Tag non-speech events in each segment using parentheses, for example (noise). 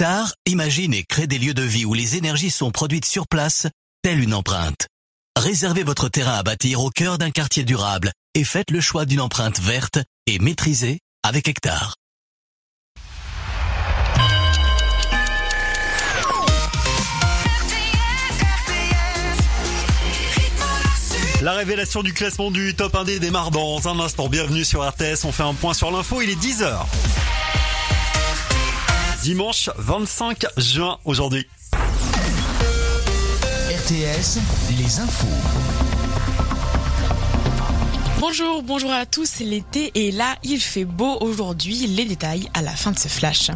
Hectare imagine et crée des lieux de vie où les énergies sont produites sur place, telle une empreinte. Réservez votre terrain à bâtir au cœur d'un quartier durable et faites le choix d'une empreinte verte et maîtrisée avec Hectare. La révélation du classement du top 1D démarre dans un instant. Bienvenue sur RTS. On fait un point sur l'info. Il est 10h. Dimanche 25 juin aujourd'hui. RTS, les infos. Bonjour, bonjour à tous. L'été est là, il fait beau aujourd'hui. Les détails à la fin de ce flash.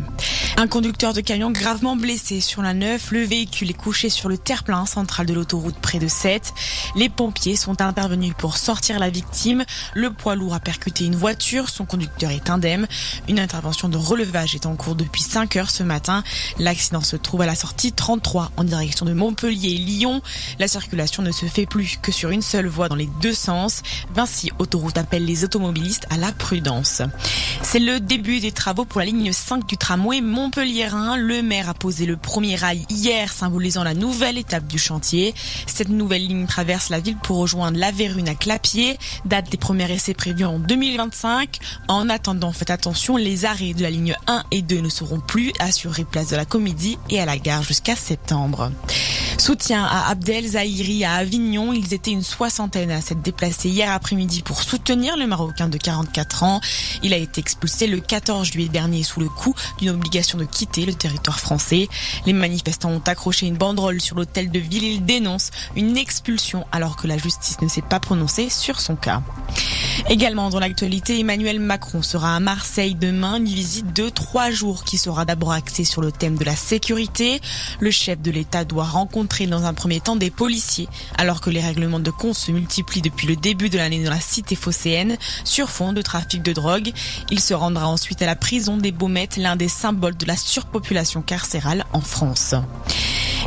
Un conducteur de camion gravement blessé sur la 9. Le véhicule est couché sur le terre-plein central de l'autoroute près de 7. Les pompiers sont intervenus pour sortir la victime. Le poids lourd a percuté une voiture. Son conducteur est indemne. Une intervention de relevage est en cours depuis 5 heures ce matin. L'accident se trouve à la sortie 33 en direction de Montpellier et Lyon. La circulation ne se fait plus que sur une seule voie dans les deux sens. Vinci Autoroute appelle les automobilistes à la prudence. C'est le début des travaux pour la ligne 5 du tramway Montpellier-Rhin. Le maire a posé le premier rail hier, symbolisant la nouvelle étape du chantier. Cette nouvelle ligne traverse la ville pour rejoindre la Vérune à Clapier. Date des premiers essais prévus en 2025. En attendant, faites attention, les arrêts de la ligne 1 et 2 ne seront plus assurés place de la Comédie et à la gare jusqu'à septembre. Soutien à Abdel Zahiri à Avignon. Ils étaient une soixantaine à s'être déplacés hier après-midi pour soutenir le Marocain de 44 ans. Il a été expulsé le 14 juillet dernier sous le coup d'une obligation de quitter le territoire français. Les manifestants ont accroché une banderole sur l'hôtel de ville. Ils dénoncent une expulsion alors que la justice ne s'est pas prononcée sur son cas. Également dans l'actualité, Emmanuel Macron sera à Marseille demain, une visite de trois jours qui sera d'abord axée sur le thème de la sécurité. Le chef de l'État doit rencontrer dans un premier temps des policiers, alors que les règlements de compte se multiplient depuis le début de l'année dans la cité phocéenne sur fond de trafic de drogue. Il se rendra ensuite à la prison des Baumettes, l'un des symboles de la surpopulation carcérale en France.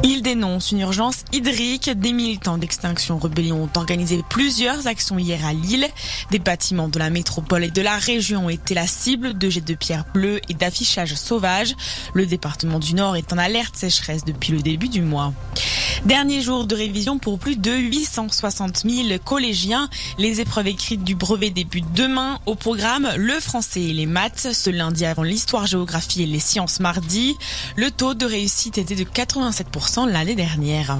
Il dénonce une urgence hydrique. Des militants d'Extinction Rebellion ont organisé plusieurs actions hier à Lille. Des bâtiments de la métropole et de la région ont été la cible de jets de pierres bleues et d'affichage sauvage. Le département du Nord est en alerte sécheresse depuis le début du mois. Dernier jour de révision pour plus de 860 000 collégiens. Les épreuves écrites du brevet débutent demain. Au programme, le français et les maths. Ce lundi avant l'histoire, géographie et les sciences mardi. Le taux de réussite était de 87% l'année dernière.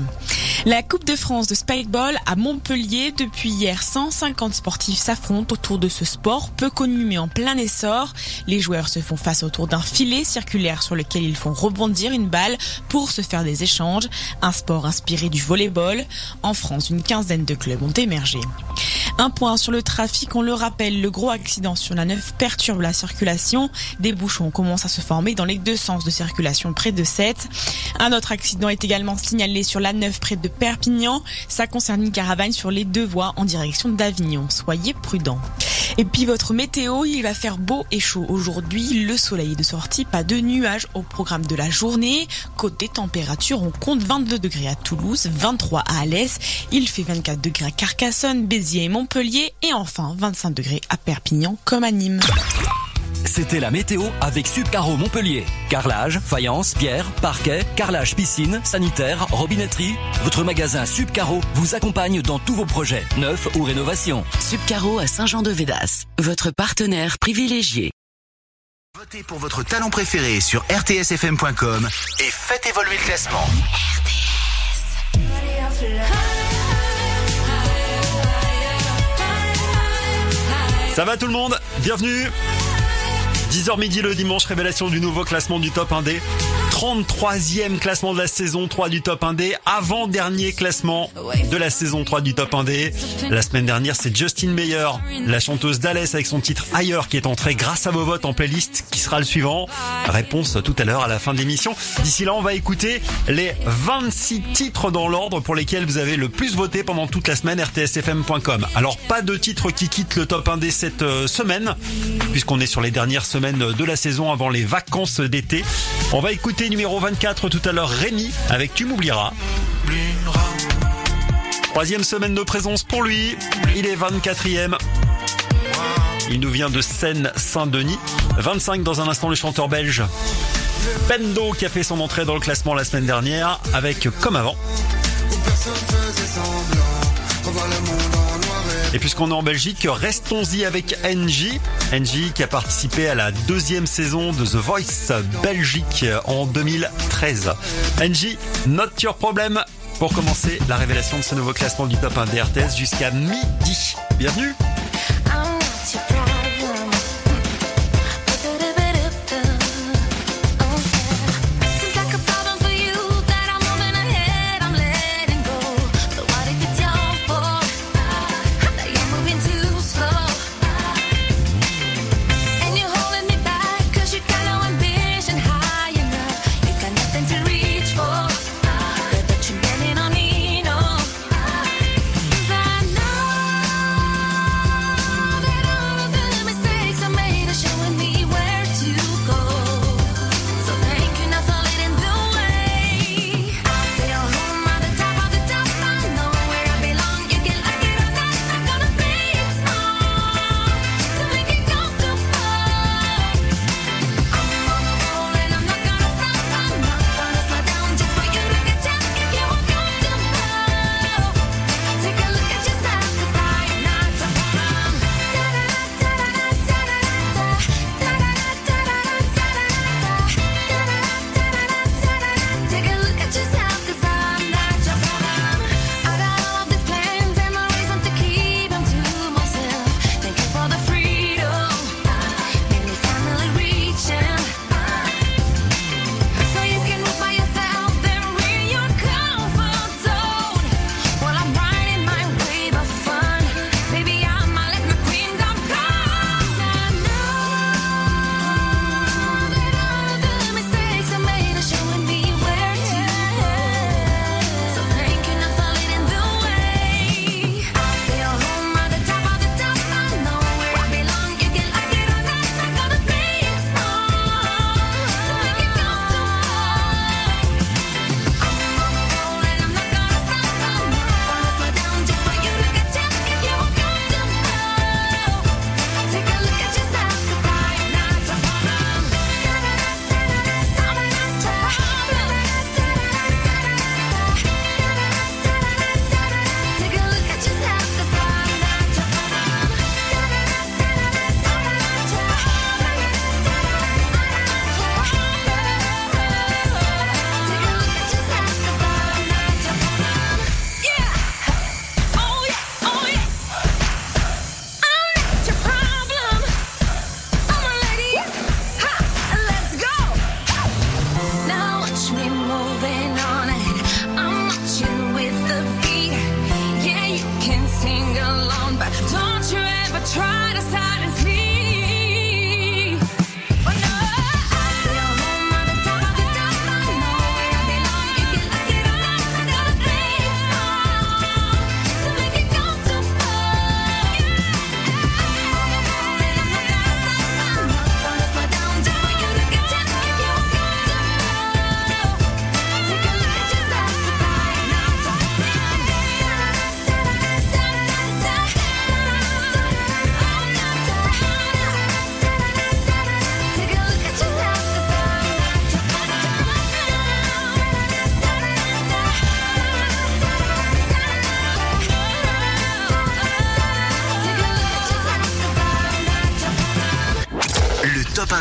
La Coupe de France de Spikeball à Montpellier. Depuis hier, 150 sportifs s'affrontent autour de ce sport peu connu mais en plein essor. Les joueurs se font face autour d'un filet circulaire sur lequel ils font rebondir une balle pour se faire des échanges. Un sport inspiré du volleyball. En France, une quinzaine de clubs ont émergé. Un point sur le trafic, on le rappelle, le gros accident sur la 9 perturbe la circulation. Des bouchons commencent à se former dans les deux sens de circulation près de 7. Un autre accident est également signalé sur la 9 près de Perpignan. Ça concerne une caravane sur les deux voies en direction d'Avignon. Soyez prudents. Et puis votre météo, il va faire beau et chaud aujourd'hui. Le soleil est de sortie, pas de nuages au programme de la journée. Côté température, on compte 22 degrés à Toulouse, 23 à Alès. Il fait 24 degrés à Carcassonne, Béziers et Montpellier. Et enfin 25 degrés à Perpignan comme à Nîmes. C'était la météo avec Subcaro Montpellier. Carrelage, faïence, pierre, parquet, carrelage piscine, sanitaire, robinetterie. Votre magasin Subcaro vous accompagne dans tous vos projets, neufs ou rénovations. Subcaro à Saint-Jean-de-Védas, votre partenaire privilégié. Votez pour votre talent préféré sur rtsfm.com et faites évoluer le classement. Ça va tout le monde? Bienvenue 10h midi le dimanche, révélation du nouveau classement du top 1D. 33e classement de la saison 3 du top 1D, avant-dernier classement de la saison 3 du top 1D. La semaine dernière, c'est Justin Meyer, la chanteuse d'Alès avec son titre Ailleurs qui est entrée grâce à vos votes en playlist qui sera le suivant. Réponse tout à l'heure à la fin de l'émission. D'ici là, on va écouter les 26 titres dans l'ordre pour lesquels vous avez le plus voté pendant toute la semaine rtsfm.com. Alors pas de titres qui quittent le top 1D cette euh, semaine puisqu'on est sur les dernières semaines de la saison avant les vacances d'été. On va écouter numéro 24 tout à l'heure Rémi avec Tu m'oublieras. Troisième semaine de présence pour lui. Il est 24e. Il nous vient de Seine-Saint-Denis. 25 dans un instant le chanteur belge. Pendo qui a fait son entrée dans le classement la semaine dernière avec Comme avant. Et puisqu'on est en Belgique, restons-y avec NJ. NJ qui a participé à la deuxième saison de The Voice Belgique en 2013. NJ, note your problème pour commencer la révélation de ce nouveau classement du top 1 DRTS jusqu'à midi. Bienvenue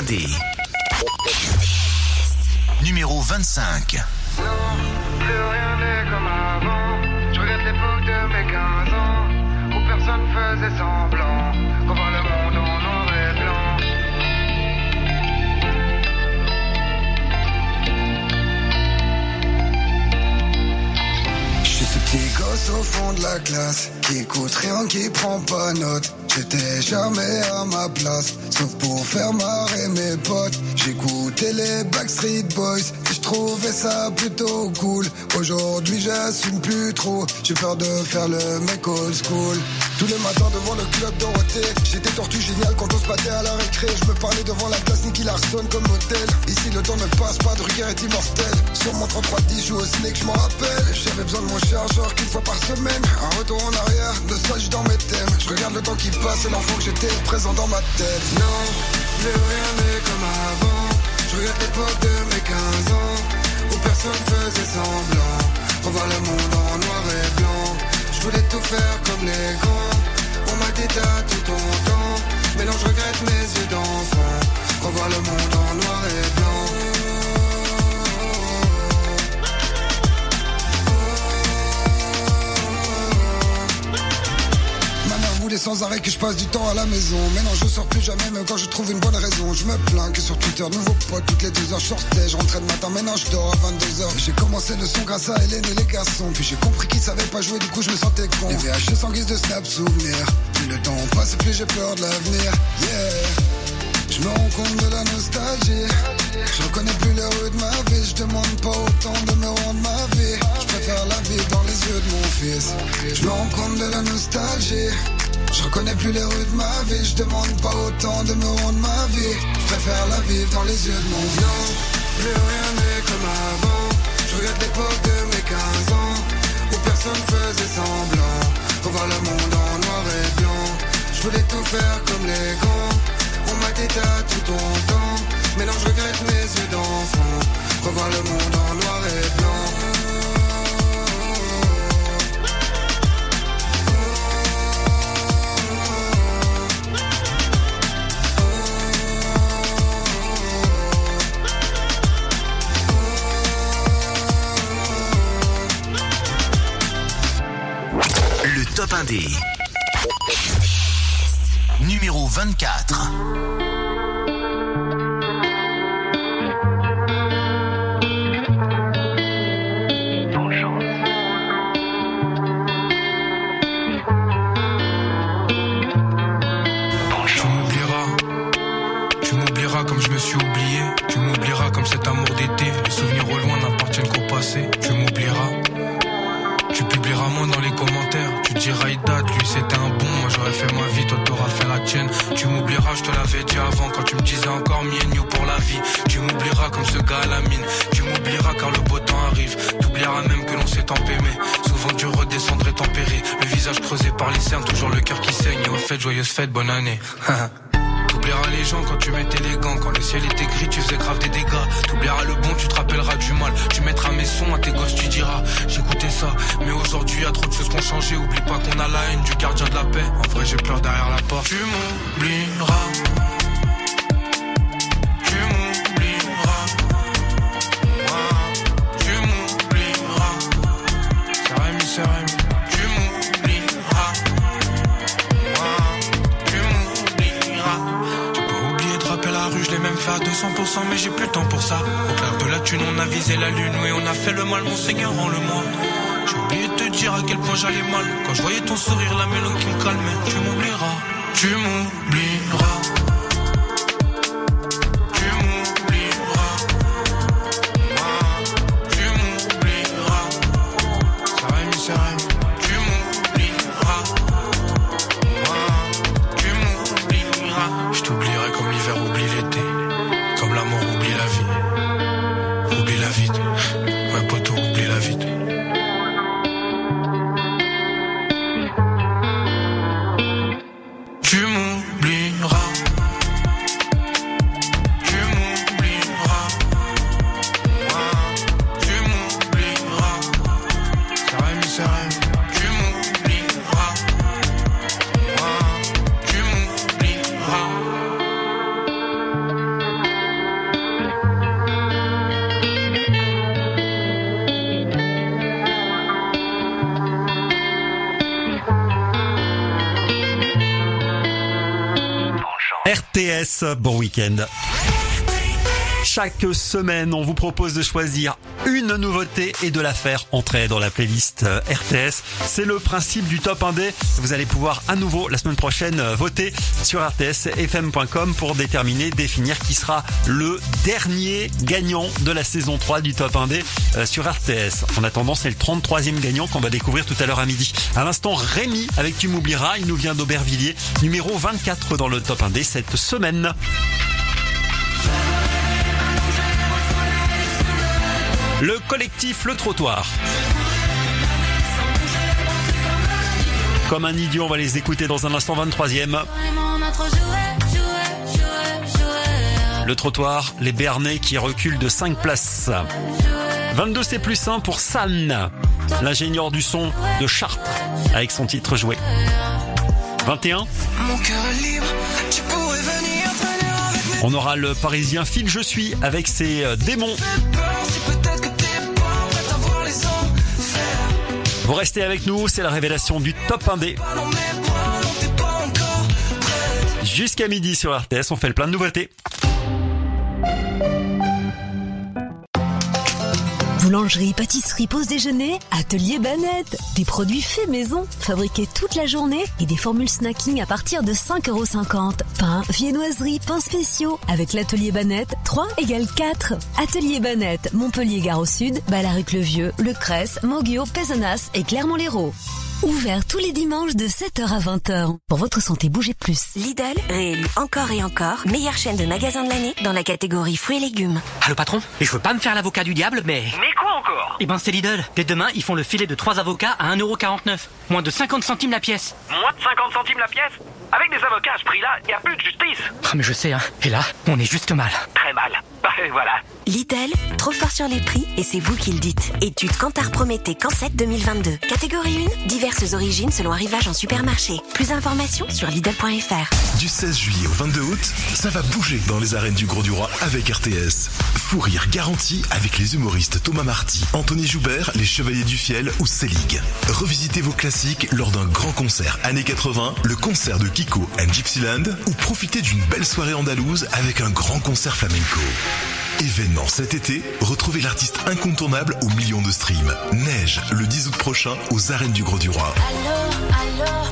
Numéro j'ai peur de faire le mec old school. Tous les matins devant le club Dorothée, j'étais tortue génial quand on se battait à la récré. Je me parlais devant la classe Nicky Larson comme modèle. Ici le temps ne passe pas, Drucker est immortel. Sur mon 3310, joue au snake, je m'en rappelle. J'avais besoin de mon chargeur qu'une fois par semaine. Un retour en arrière, nostalgie dans mes thèmes. Je regarde le temps qui passe et l'enfant que j'étais présent dans ma tête. Non, plus rien n'est comme avant. Je Je regrette l'époque de mes 15 ans Où personne faisait semblant Revoir le monde en noir et blanc. Je voulais tout faire comme les grands. On m'a dit tout ton temps. Je regrette mes yeux d'enfant. Revoir le monde en noir et blanc Voulait sans arrêt que je passe du temps à la maison. Mais non, je sors plus jamais, même quand je trouve une bonne raison. Je me plains que sur Twitter, nouveau pote, toutes les deux heures je sortais. Je rentrais le matin, maintenant je dors à 22h. J'ai commencé le son grâce à Hélène et les garçons. Puis j'ai compris qu'ils savaient pas jouer, du coup je me sentais con. Les VHS en guise de snap souvenir. Plus le temps passe, plus j'ai peur de l'avenir. Yeah. Je me rends compte de la nostalgie. Je reconnais plus les rues de ma vie. Je demande pas autant de me rendre ma vie. Je préfère la vie dans les yeux de mon fils. Je me rends compte de la nostalgie. Je reconnais plus les rues de ma vie. Je demande pas autant de me rendre ma vie. Je préfère la vivre dans les yeux de mon fils. Plus rien n'est comme avant. Je regrette l'époque de mes 15 ans. Où personne faisait semblant. Revoir le monde en noir et blanc. Je voulais tout faire comme les grands. On m'a dit tout ton temps Mais non je regrette mes yeux d'enfant Revoir le monde même fait à 200%, mais j'ai plus le temps pour ça. Au clair de la thune, on a visé la lune, oui, on a fait le mal, mon Seigneur, rends-le-moi. J'ai oublié de te dire à quel point j'allais mal. Quand je voyais ton sourire, la mélodie qui me calmait. Tu m'oublieras, tu m'oublieras. Bon week-end. Chaque semaine, on vous propose de choisir une nouveauté et de la faire entrer dans la playlist euh, RTS. C'est le principe du top 1D. Vous allez pouvoir à nouveau la semaine prochaine euh, voter sur rtsfm.com pour déterminer, définir qui sera le dernier gagnant de la saison 3 du top 1D euh, sur RTS. En attendant, c'est le 33e gagnant qu'on va découvrir tout à l'heure à midi. À l'instant, Rémi avec Tu m'oublieras, il nous vient d'Aubervilliers, numéro 24 dans le top 1D cette semaine. Le collectif Le Trottoir. Comme un idiot, on va les écouter dans un instant 23e. Vraiment notre jouet, jouet, jouet, jouet. Le trottoir, les Bernais qui reculent de 5 places. 22 c'est plus 1 pour San, l'ingénieur du son de Chartres, avec son titre joué. 21. Mon cœur est libre, tu pourrais venir traîner avec mes On aura le parisien Phil Je suis avec ses euh, démons. Vous restez avec nous, c'est la révélation du top 1D. Pas dans mes bras, non, t'es pas encore prête. Jusqu'à midi sur RTS, on fait le plein de nouveautés. Boulangerie, pâtisserie, pause déjeuner, atelier Banette. Des produits faits maison, fabriqués toute la journée et des formules snacking à partir de 5,50€. Pain, viennoiserie, pains spéciaux. Avec l'atelier Banette, 3 égale 4. Atelier Banette, Montpellier Gare au Sud, Balaruc-le-Vieux, Le Cresse, Moguio, Pézenas et Clermont-Lérault. Ouvert tous les dimanches de 7h à 20h. Pour votre santé, bougez plus. Lidl, réélu encore et encore, meilleure chaîne de magasins de l'année dans la catégorie fruits et légumes. Allô patron? Et je veux pas me faire l'avocat du diable, mais... Mais quoi encore? Eh ben c'est Lidl. Dès demain, ils font le filet de 3 avocats à 1,49€. Moins de 50 centimes la pièce. Moins de 50 centimes la pièce? Avec des avocats à ce prix-là, y a plus de justice Ah mais je sais, hein. Et là, on est juste mal. Très mal. Bah (laughs) voilà. Lidl, trop fort sur les prix et c'est vous qui le dites. Étude Kantar Prométhée Cancette 2022. Catégorie 1, diverses origines selon arrivage en supermarché. Plus d'informations sur Lidl.fr. Du 16 juillet au 22 août, ça va bouger dans les arènes du Gros du Roi avec RTS. Fou rire garanti avec les humoristes Thomas Marty, Anthony Joubert, les Chevaliers du Fiel ou Selig. Revisitez vos classiques lors d'un grand concert années 80, le concert de Kiko and Gypsyland ou profitez d'une belle soirée andalouse avec un grand concert flamenco. Événement cet été, retrouvez l'artiste incontournable aux millions de streams. Neige, le 10 août prochain, aux arènes du Gros du Roi.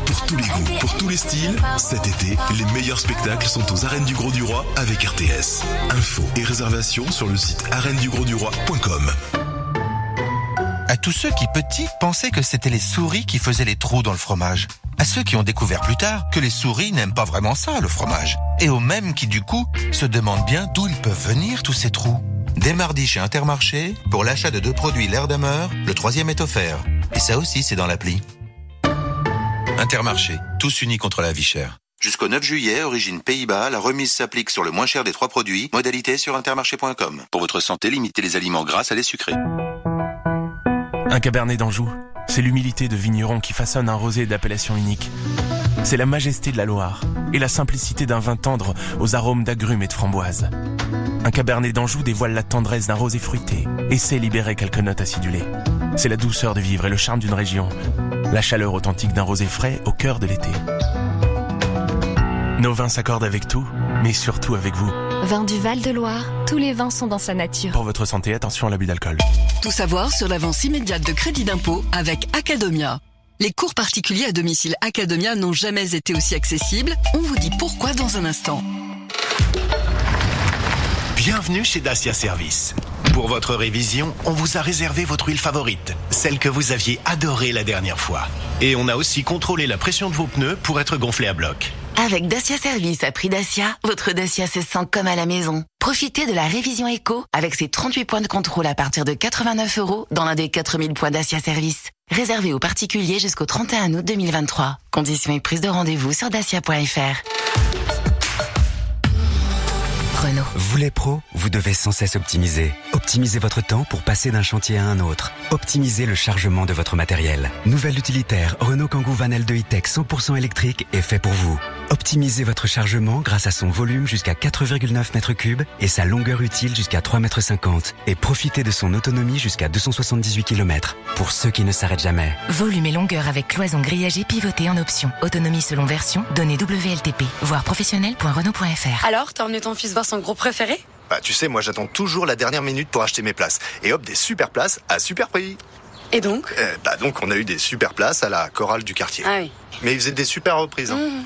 Pour tous les goûts, pour tous les styles, cet été, les meilleurs spectacles sont aux arènes du Gros du Roi avec RTS. Infos et réservations sur le site arènesdugros-du-roi.com. À tous ceux qui, petits, pensaient que c'était les souris qui faisaient les trous dans le fromage. À ceux qui ont découvert plus tard que les souris n'aiment pas vraiment ça, le fromage. Et aux mêmes qui, du coup, se demandent bien d'où ils peuvent venir tous ces trous. Dès mardi chez Intermarché, pour l'achat de deux produits l'air d'ameur, le troisième est offert. Et ça aussi, c'est dans l'appli. Intermarché, tous unis contre la vie chère. Jusqu'au 9 juillet, origine Pays-Bas, la remise s'applique sur le moins cher des trois produits. Modalité sur intermarché.com. Pour votre santé, limitez les aliments gras à les sucrés. Un cabernet d'Anjou, c'est l'humilité de vigneron qui façonne un rosé d'appellation unique. C'est la majesté de la Loire et la simplicité d'un vin tendre aux arômes d'agrumes et de framboises. Un cabernet d'Anjou dévoile la tendresse d'un rosé fruité et sait libérer quelques notes acidulées. C'est la douceur de vivre et le charme d'une région. La chaleur authentique d'un rosé frais au cœur de l'été. Nos vins s'accordent avec tout, mais surtout avec vous. Vin du Val-de-Loire, tous les vins sont dans sa nature. Pour votre santé, attention à l'abus d'alcool. Tout savoir sur l'avance immédiate de crédit d'impôt avec Academia. Les cours particuliers à domicile Academia n'ont jamais été aussi accessibles. On vous dit pourquoi dans un instant. Bienvenue chez Dacia Service. Pour votre révision, on vous a réservé votre huile favorite, celle que vous aviez adorée la dernière fois. Et on a aussi contrôlé la pression de vos pneus pour être gonflé à bloc. Avec Dacia Service à prix Dacia, votre Dacia se sent comme à la maison. Profitez de la révision éco avec ses 38 points de contrôle à partir de 89 euros dans l'un des 4000 points Dacia Service. Réservé aux particuliers jusqu'au 31 août 2023. Conditions et prise de rendez-vous sur dacia.fr. Renault. Vous les pros, vous devez sans cesse optimiser. Optimisez votre temps pour passer d'un chantier à un autre. Optimisez le chargement de votre matériel. Nouvel utilitaire Renault Kangoo Van L2 E-Tech 100% électrique est fait pour vous. Optimisez votre chargement grâce à son volume jusqu'à 4,9 m3 et sa longueur utile jusqu'à 3,50 m. Et profitez de son autonomie jusqu'à 278 km. Pour ceux qui ne s'arrêtent jamais. Volume et longueur avec cloison grillagée pivotée en option. Autonomie selon version, données WLTP. Voir professionnel.renault.fr. Alors, t'as emmené ton fils voir son groupe préféré? Bah, tu sais, moi j'attends toujours la dernière minute pour acheter mes places. Et hop, des super places à super prix. Et donc? Euh, Bah, donc on a eu des super places à la chorale du quartier. Ah oui. Mais ils faisaient des super reprises. hein. Mmh.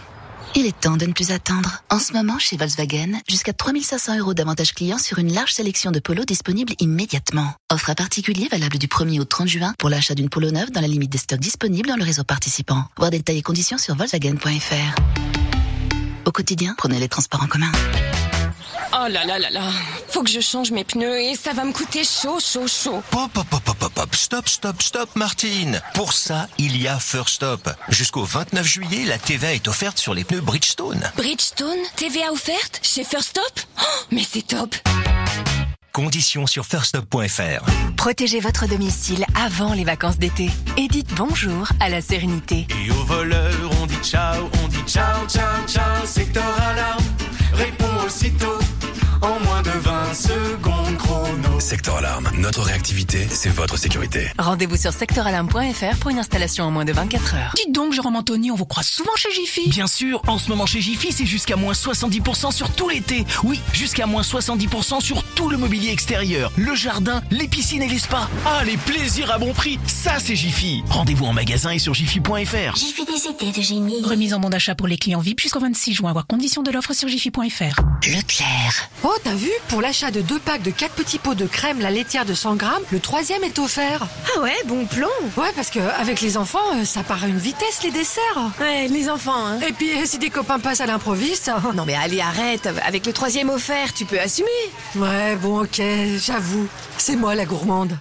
Il est temps de ne plus attendre. En ce moment, chez Volkswagen, jusqu'à 3500 euros d'avantages clients sur une large sélection de polos disponibles immédiatement. Offre à particulier valable du 1er au 30 juin pour l'achat d'une polo neuve dans la limite des stocks disponibles dans le réseau participant. Voir détails et conditions sur Volkswagen.fr. Au quotidien, prenez les transports en commun. Oh là là là là. Faut que je change mes pneus et ça va me coûter chaud, chaud, chaud. Hop, hop, hop, hop, hop, hop. Stop, stop, stop, Martine. Pour ça, il y a First Stop. Jusqu'au 29 juillet, la TVA est offerte sur les pneus Bridgestone. Bridgestone, TVA offerte? Chez First Stop? Oh, Mais c'est top. Conditions sur firststop.fr. Protégez votre domicile avant les vacances d'été et dites bonjour à la sérénité. Et aux voleurs, on dit ciao, on dit ciao, ciao, ciao. Secteur alarme, réponds aussitôt. En moins de 20 secondes. Secteur Alarme, notre réactivité, c'est votre sécurité. Rendez-vous sur sectoralarme.fr pour une installation en moins de 24 heures. Dites donc, Jérôme Anthony, on vous croise souvent chez Jiffy. Bien sûr, en ce moment chez Jiffy, c'est jusqu'à moins 70% sur tout l'été. Oui, jusqu'à moins 70% sur tout le mobilier extérieur, le jardin, les piscines et les spas. Ah, les plaisirs à bon prix, ça c'est Jiffy. Rendez-vous en magasin et sur jiffy.fr. Jiffy des étés de génie. Remise en bon d'achat pour les clients VIP jusqu'au 26 juin. Voir conditions de l'offre sur jiffy.fr. Leclerc. Oh, t'as vu? Pour l'achat de deux packs de 4 petits pots de crème la laitière de 100 grammes, le troisième est offert. Ah ouais, bon plan. Ouais, parce que avec les enfants, euh, ça part à une vitesse les desserts. Ouais, les enfants, hein. Et puis euh, si des copains passent à l'improviste. Non mais allez, arrête. Avec le troisième offert, tu peux assumer. Ouais, bon, ok, j'avoue. C'est moi la gourmande.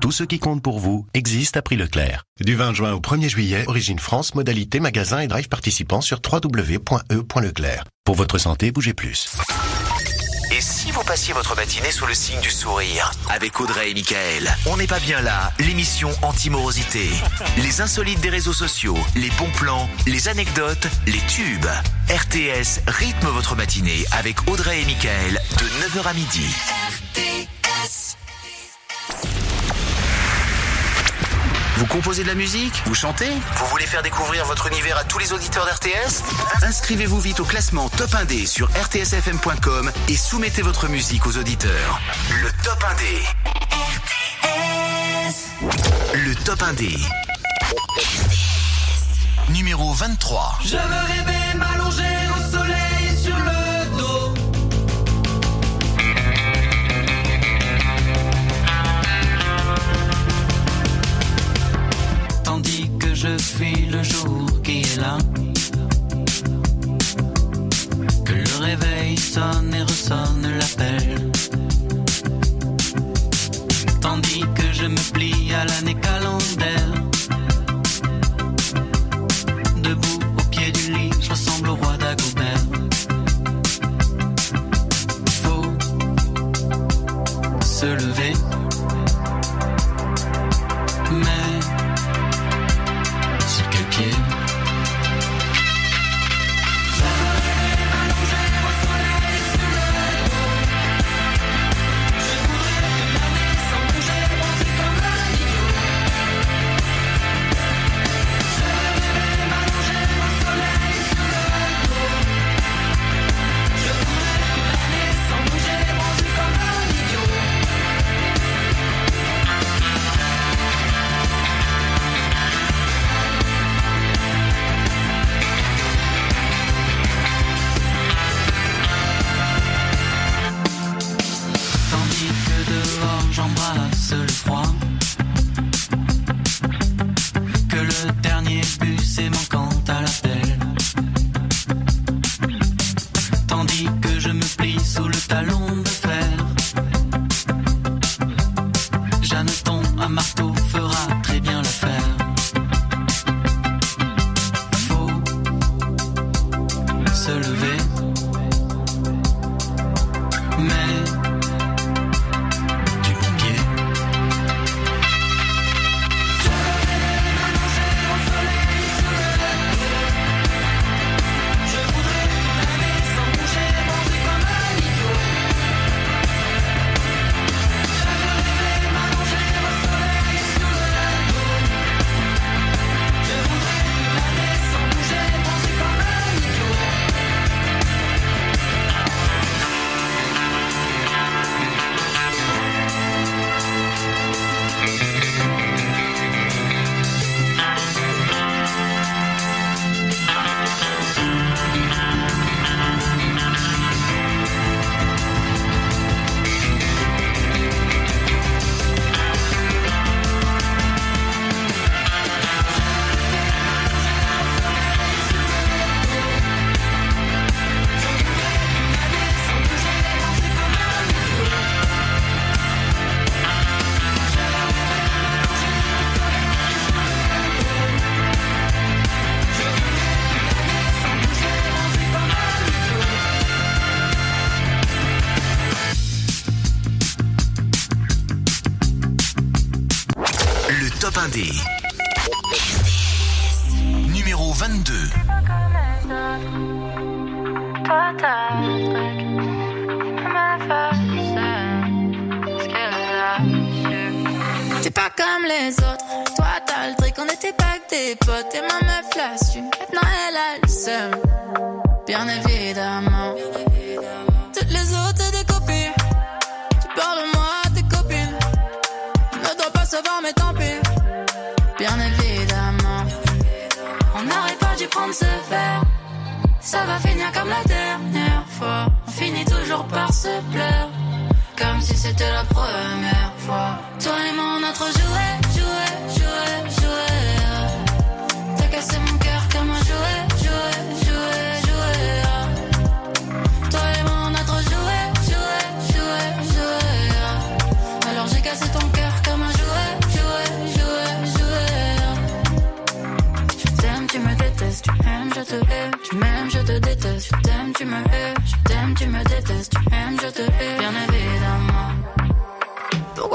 Tout ce qui compte pour vous existe à prix Leclerc. Du 20 juin au 1er juillet, Origine France, modalité magasin et drive participants sur www.e.leclerc. Pour votre santé, bougez plus. Et si vous passiez votre matinée sous le signe du sourire avec Audrey et Michael On n'est pas bien là, l'émission anti-morosité. Les insolites des réseaux sociaux, les bons plans, les anecdotes, les tubes. RTS rythme votre matinée avec Audrey et Michael de 9h à midi. Vous composez de la musique Vous chantez Vous voulez faire découvrir votre univers à tous les auditeurs d'RTS Inscrivez-vous vite au classement Top 1D sur rtsfm.com et soumettez votre musique aux auditeurs. Le Top 1D. Le Top 1D. Numéro 23. Je me réveille m'allonger je fuis le jour qui est là. Que le réveil sonne et ressonne l'appel. Tandis que je me plie à l'année calendaire. Debout au pied du lit, je ressemble au roi d'Agobert. Faut se lever.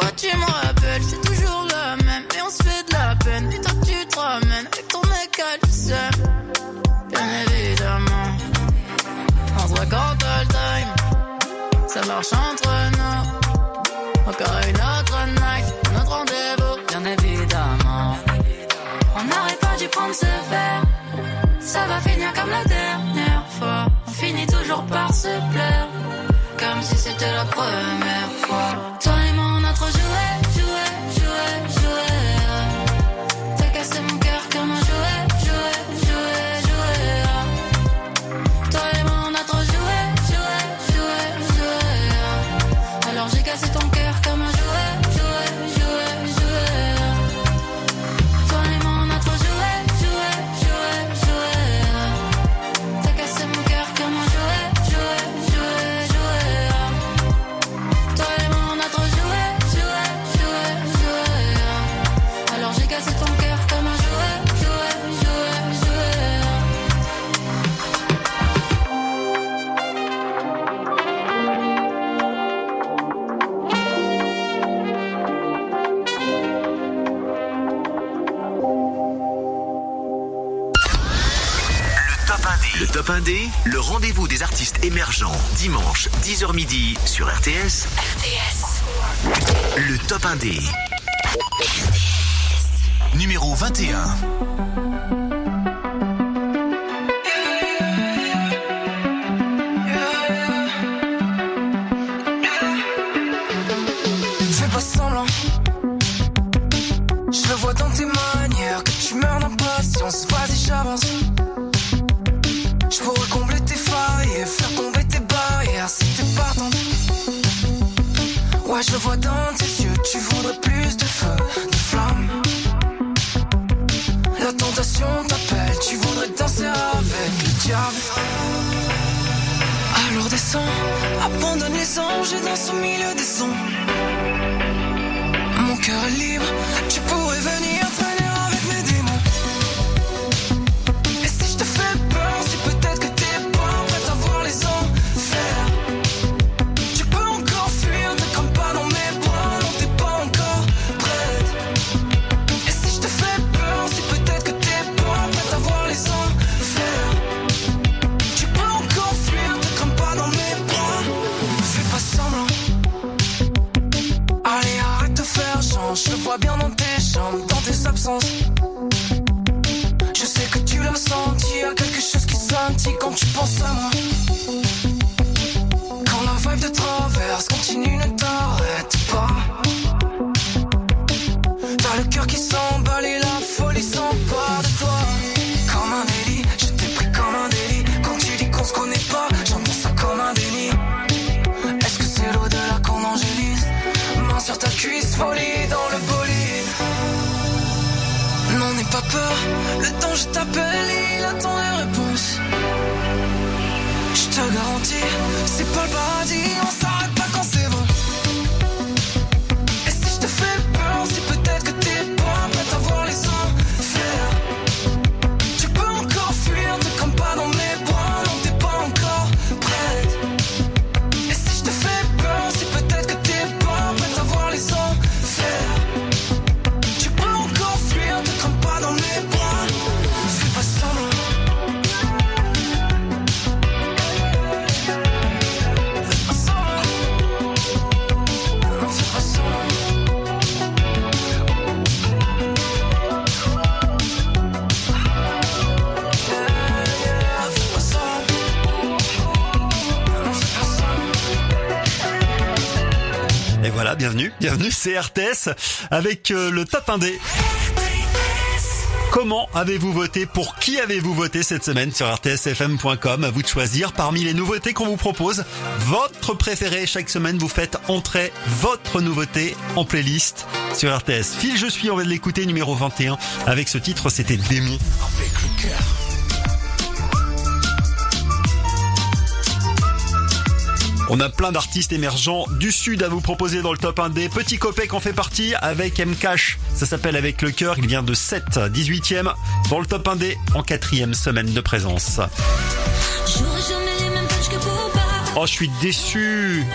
Pourquoi tu me rappelles C'est toujours la même et on se fait de la peine. Puis toi tu te ramènes avec ton mec à Bien évidemment, on se raconte all time. Ça marche entre nous. Encore une autre night, notre rendez-vous. Bien évidemment, on n'arrête pas d'y prendre ce verre. Ça va finir comme la dernière fois. On finit toujours par se plaire, comme si c'était la première fois. Beaujolais Top Indé, le rendez-vous des artistes émergents, dimanche, 10h midi, sur RTS. RTS. Le Top Indé. RTS. Numéro 21. Bienvenue, c'est RTS avec euh, le top 1D. Comment avez-vous voté? Pour qui avez-vous voté cette semaine sur rtsfm.com À vous de choisir parmi les nouveautés qu'on vous propose. Votre préféré chaque semaine, vous faites entrer votre nouveauté en playlist sur RTS. Phil, je suis, on va l'écouter, numéro 21. Avec ce titre, c'était Démon. On a plein d'artistes émergents du Sud à vous proposer dans le top 1 des petits Copec en fait partie avec M-Cash. Ça s'appelle Avec le cœur. Il vient de 7, 18e dans le top 1 des en quatrième semaine de présence. Oh, je suis déçu.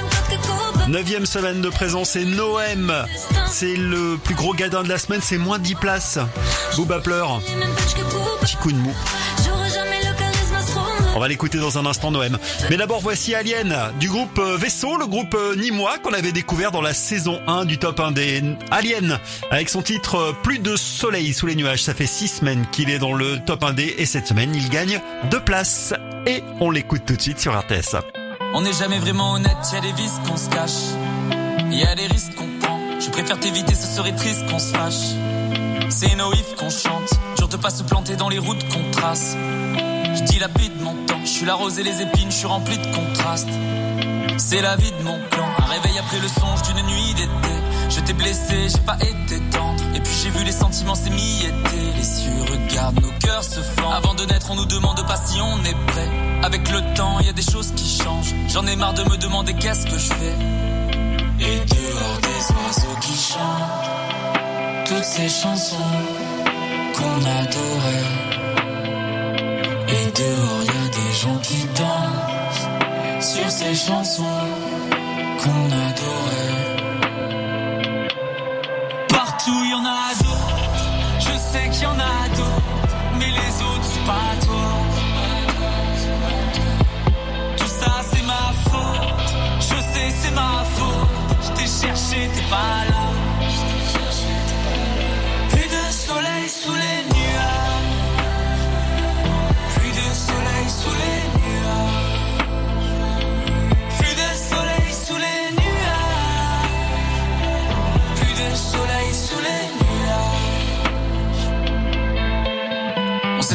Neuvième semaine de présence, c'est Noem. C'est le plus gros gadin de la semaine, c'est moins 10 places. Booba pleure. Petit coup de mou. On va l'écouter dans un instant, Noem. Mais d'abord, voici Alien du groupe euh, Vaisseau, le groupe euh, nîmois qu'on avait découvert dans la saison 1 du top 1 des Aliens, avec son titre euh, Plus de soleil sous les nuages. Ça fait 6 semaines qu'il est dans le top 1 des et cette semaine, il gagne deux places. Et on l'écoute tout de suite sur RTS. On n'est jamais vraiment honnête, y a des vices qu'on se cache. Y a des risques qu'on prend. Je préfère t'éviter, ce serait triste qu'on se fâche. C'est Noïf qu'on chante, dur de pas se planter dans les routes qu'on trace. Je dilapide mon temps, je suis la rose et les épines, je suis rempli de contrastes. C'est la vie de mon clan, un réveil après le songe d'une nuit d'été. Je t'ai blessé, j'ai pas été tendre. Et puis j'ai vu les sentiments s'émietter. Les cieux regardent, nos cœurs se fendent. Avant de naître, on nous demande pas si on est prêt. Avec le temps, y a des choses qui changent. J'en ai marre de me demander qu'est-ce que je fais. Et dehors des oiseaux qui chantent toutes ces chansons qu'on adorait. Et dehors, y a des gens qui dansent sur ces chansons qu'on adorait. Partout, y en a d'autres. Je sais qu'il y en a d'autres. Mais les autres, c'est pas toi. Tout ça, c'est ma faute. Je sais, c'est ma faute. Je t'ai cherché, t'es pas là. Plus de soleil sous les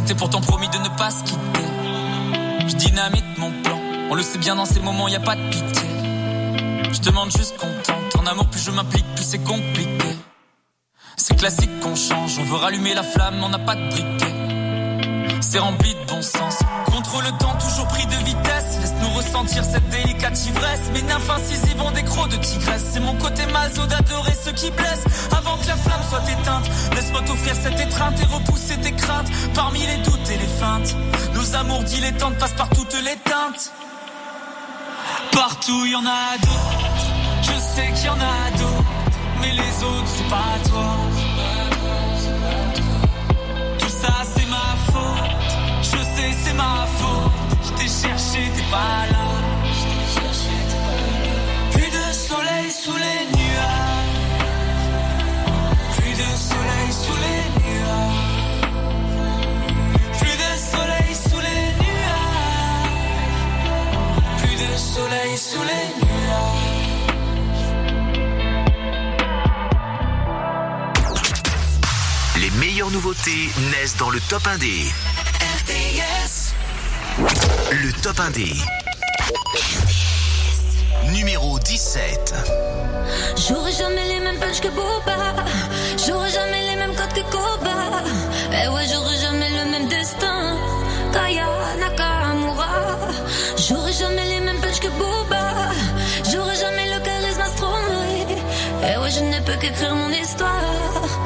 s'était pourtant promis de ne pas se quitter. Je dynamite mon plan. On le sait bien dans ces moments, y a pas de pitié. Je demande juste qu'on tente. En amour, plus je m'implique, plus c'est compliqué. C'est classique qu'on change. On veut rallumer la flamme, on n'a pas de briquet. C'est rempli de bon sens. Contre le temps, toujours pris de vitesse. Ressentir cette délicate ivresse. Mes nymphes incisives ont des crocs de tigresse. C'est mon côté maso d'adorer ceux qui blessent. Avant que la flamme soit éteinte, laisse-moi t'offrir cette étreinte et repousser tes craintes. Parmi les doutes et les feintes, nos amours dilettantes passent par toutes les teintes. Partout y en a d'autres. Je sais qu'il y en a d'autres. Nouveautés naissent dans le top 1D. Le top 1D. Numéro 17. J'aurai jamais les mêmes punches que Boba. J'aurai jamais les mêmes codes que Koba. Eh ouais, j'aurai jamais le même destin. Kaya Nakamura. J'aurai jamais les mêmes punches que Boba. J'aurai jamais le charisme astronomique. Eh ouais, je ne peux qu'écrire mon histoire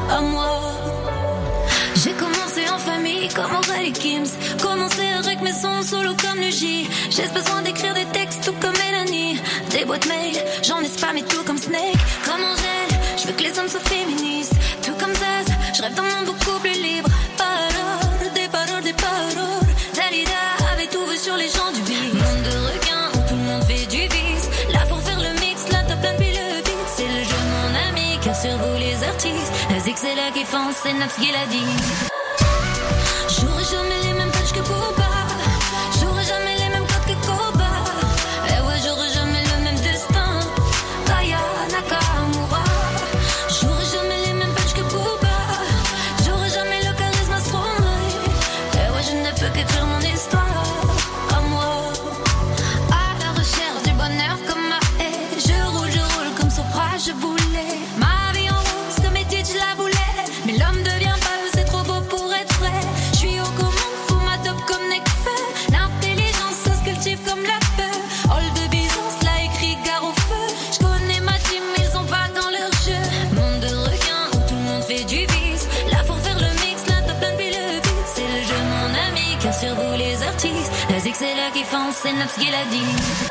à moi. Famille comme Aurélie Kims. Commencé avec mes sons solo comme le J. J'ai besoin d'écrire des textes tout comme Mélanie. Des boîtes mail, j'en ai spammé tout comme Snake. Comme Angèle, je veux que les hommes soient féministes. Tout comme Zaz, je rêve d'un monde beaucoup plus libre. Paroles, des paroles, des paroles. Dalida avait tout vu sur les gens du beat. Monde de requins où tout le monde fait du vice. Là pour faire le mix, la top line puis le beat. C'est le jeu, mon ami, car sur vous les artistes. La zig, c'est là qui fonce, c'est Naps qui l'a dit. J'aurai jamais les mêmes pages que Boba. Qui fonce, c'est Naps qui l'a dit.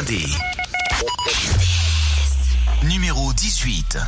1D. Numéro 18.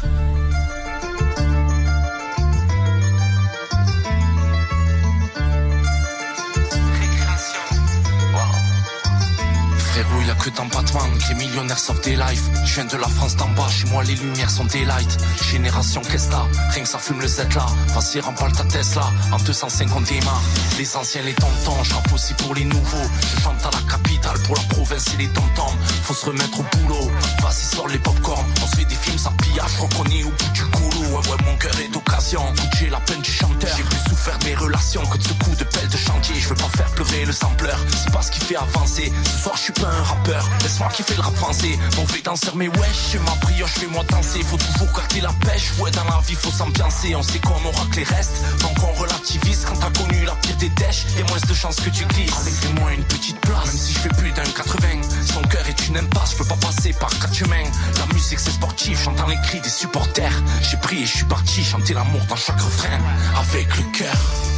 Que dans Batman les millionnaires sortent des lives. Je viens de la France d'en bas, chez moi les lumières sont des lights. Génération là Rien que ça fume le Z là. Vas-y, remballe ta Tesla. En 250 démarre. Les anciens, les tontons, je rappe aussi pour les nouveaux. Je chante à la capitale pour la province et les tontons. Faut se remettre au boulot. Vas-y, sors les popcorn. On se fait des films sans pillage, reconnais au bout du couloir. Ouais, ouais, mon cœur est d'occasion. J'ai la peine du chanteur. J'ai plus souffert mes relations que de ce coup de pelle de chantier. Je veux pas faire pleurer le sampleur. C'est pas ce qui fait avancer. Ce soir, je suis pas un rappeur. Laisse-moi kiffer le rap français. Mauvais danseur, mais wesh, je ma brioche, fais-moi danser. Faut toujours garder la pêche. Ouais, dans la vie, faut s'ambiancer. On sait qu'on aura que les restes. Donc on relativise quand t'as connu la pire des dèches. Y'a moins de chances que tu glisses. Allez, fais-moi une petite place. Même si je fais plus d'un 80. Son cœur est une impasse. Je peux pas passer par quatre chemins. La musique, c'est sportif. J'entends les cris des supporters. J'ai pris et je suis parti chanter l'amour dans chaque refrain. Avec le cœur. Avec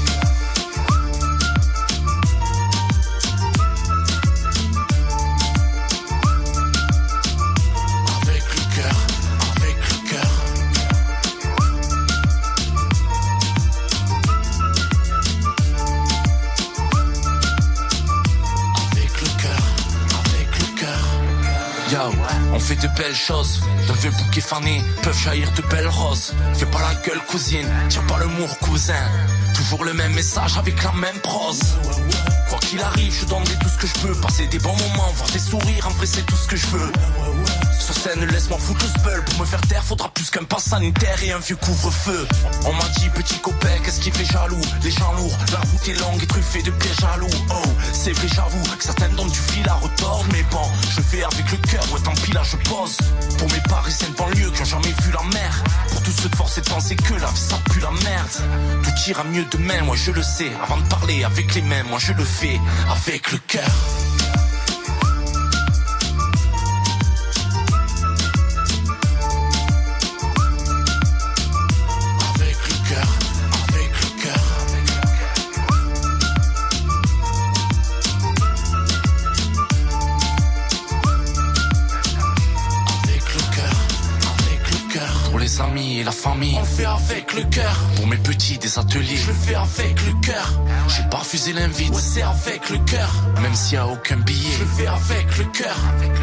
fait de belles choses. D'un vieux bouquet fané peuvent jaillir de belles roses. Fais pas la gueule, cousine. Tire pas le cousin. Toujours le même message avec la même prose. Quoi qu'il arrive, je donnerai tout ce que je peux. Passer des bons moments, voir des sourires, en tout ce que je veux. Sur scène, laisse-moi foutre le spell. Pour me faire taire, faudra plus qu'un pass sanitaire et un vieux couvre-feu. On m'a dit, petit copain, qu'est-ce qui fait jaloux? Les gens lourds, la route est longue et truffée de pièges jaloux. Oh, c'est vrai, j'avoue, que certaines donnent du fil à retordre. Mais bon, je fais avec le cœur, ouais, tant pis, là, je pose. Pour mes parisiennes banlieues qui ont jamais vu la mer. Pour tous ceux de force et de penser que la vie, ça pue la merde. Tout ira mieux demain, moi, je le sais. Avant de parler avec les mains, moi, je le fais avec le cœur. On fait avec le cœur. Pour mes petits des ateliers, je le fais avec le cœur. J'ai pas refusé l'invite, ouais, c'est avec le cœur. Même s'il y a aucun billet, je le fais avec le cœur.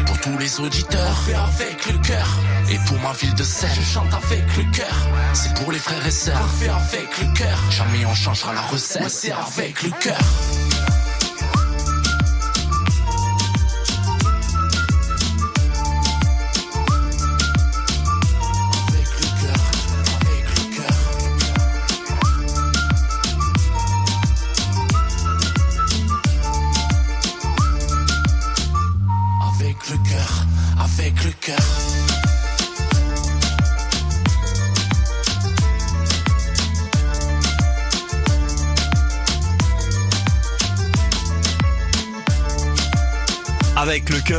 Pour tous les auditeurs, on fait avec le cœur. Et pour ma ville de Seine, je chante avec le cœur. C'est pour les frères et sœurs, on fait avec le cœur. Jamais on changera la recette, ouais, c'est avec le cœur.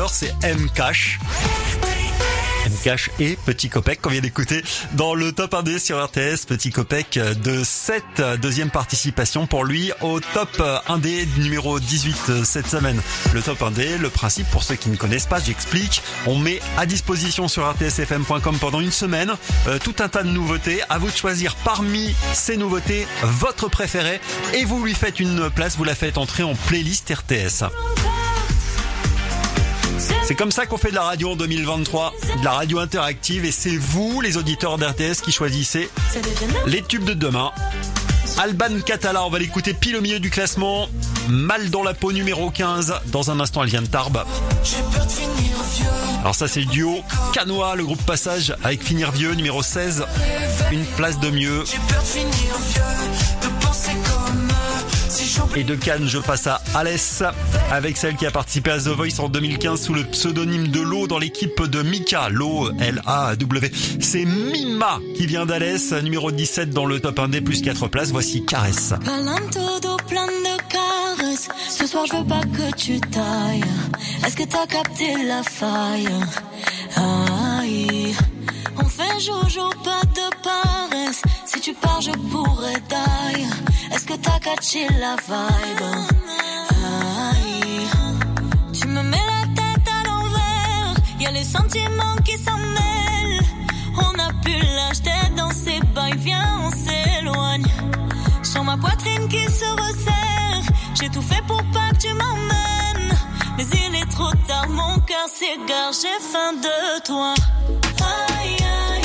C'est M. Cash et Petit Copec qu'on vient d'écouter dans le top 1D sur RTS. Petit Copec de cette deuxième participation pour lui au top 1D numéro 18 cette semaine. Le top 1D, le principe pour ceux qui ne connaissent pas, j'explique. On met à disposition sur rtsfm.com pendant une semaine euh, tout un tas de nouveautés. À vous de choisir parmi ces nouveautés votre préféré et vous lui faites une place, vous la faites entrer en playlist RTS. C'est comme ça qu'on fait de la radio en 2023, de la radio interactive et c'est vous, les auditeurs d'RTS, qui choisissez les tubes de demain. Alban Catala, on va l'écouter pile au milieu du classement. Mal dans la peau numéro 15. Dans un instant, elle vient de Tarbes. Alors ça, c'est le duo Canois, le groupe Passage avec Finir Vieux, numéro 16. Une place de mieux. Et de Cannes, je passe à Alès, avec celle qui a participé à The Voice en 2015 sous le pseudonyme de Lo dans l'équipe de Mika, Lo, L-A-W. C'est Mima qui vient d'Alès, numéro 17 dans le top 1D, plus 4 places. Voici Caresse. Aïe. Pas de paresse. Si tu pars, je pourrais. T'as catché la vibe? Aïe. Tu me mets la tête à l'envers. Y a les sentiments qui s'en mêlent. On a pu l'acheter dans ses bails. Viens, on s'éloigne. Sur ma poitrine qui se resserre. J'ai tout fait pour pas que tu m'emmènes. Mais il est trop tard, mon cœur s'égare. J'ai faim de toi. Aïe, aïe,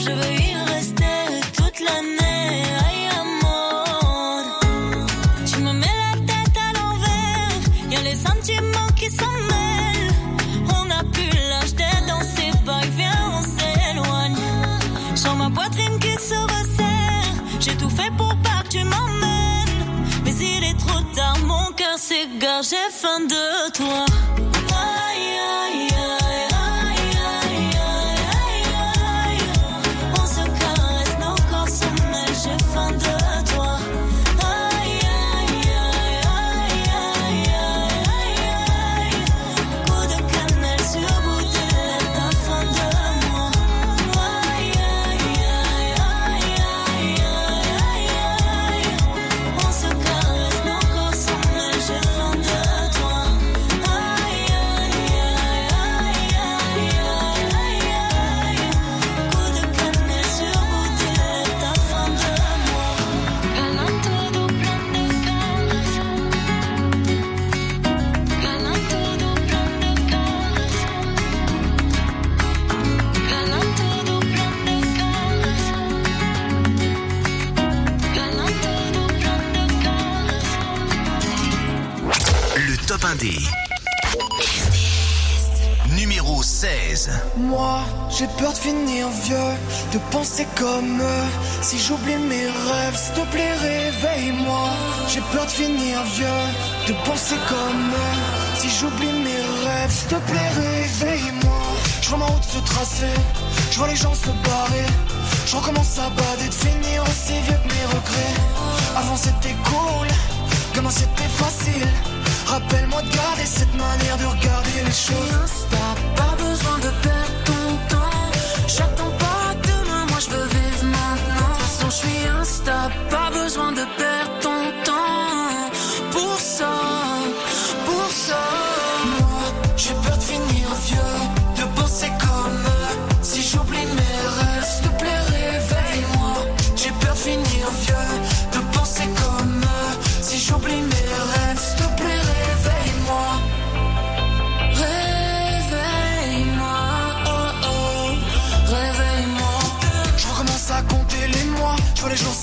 je veux y rester toute l'année. Aïe, amour. Tu me mets la tête à l'envers. Y a les sentiments qui s'en mêlent. On a pu l'acheter dans ses bails. Viens, on s'éloigne. Sur ma poitrine qui se resserre. J'ai tout fait pour pas que tu m'emmènes. Mais il est trop tard, mon cœur s'égare. J'ai faim de toi. Aïe, aïe, aïe, J'ai peur de finir vieux, de penser comme eux. Si j'oublie mes rêves, s'il te plaît, réveille-moi. J'ai peur de finir vieux, de penser comme eux. Si j'oublie mes rêves, s'il te plaît, réveille-moi. Je vois ma route se tracer, je vois les gens se barrer. Je recommence à bader, de finir aussi vieux que mes regrets. Avant c'était cool, comment c'était facile. Rappelle-moi de garder cette manière de regarder les choses. T'as pas besoin de perdre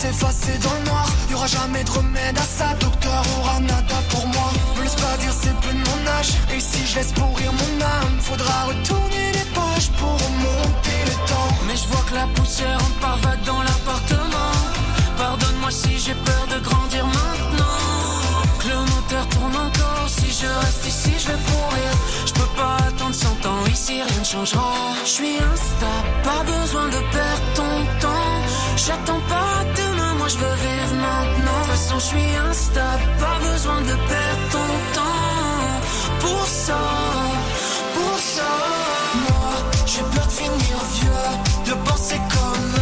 s'effacer dans le noir. Y aura jamais de remède à ça. Docteur aura nada pour moi. Me laisse pas dire c'est plus de mon âge. Et si je laisse pourrir mon âme Faudra retourner les pages pour remonter le temps. Mais je vois que la poussière en parvade dans l'appartement. Pardonne-moi si j'ai peur de grandir maintenant. Que le moteur tourne encore. Si je reste ici je vais pourrir. Je peux pas attendre 100 ans. Ici rien ne changera. Je suis instable, pas besoin de perdre ton temps. J'attends pas de je veux vivre maintenant. De toute façon, je suis instable, pas besoin de perdre ton temps. Pour ça, pour ça, moi, j'ai peur de finir vieux, de penser comme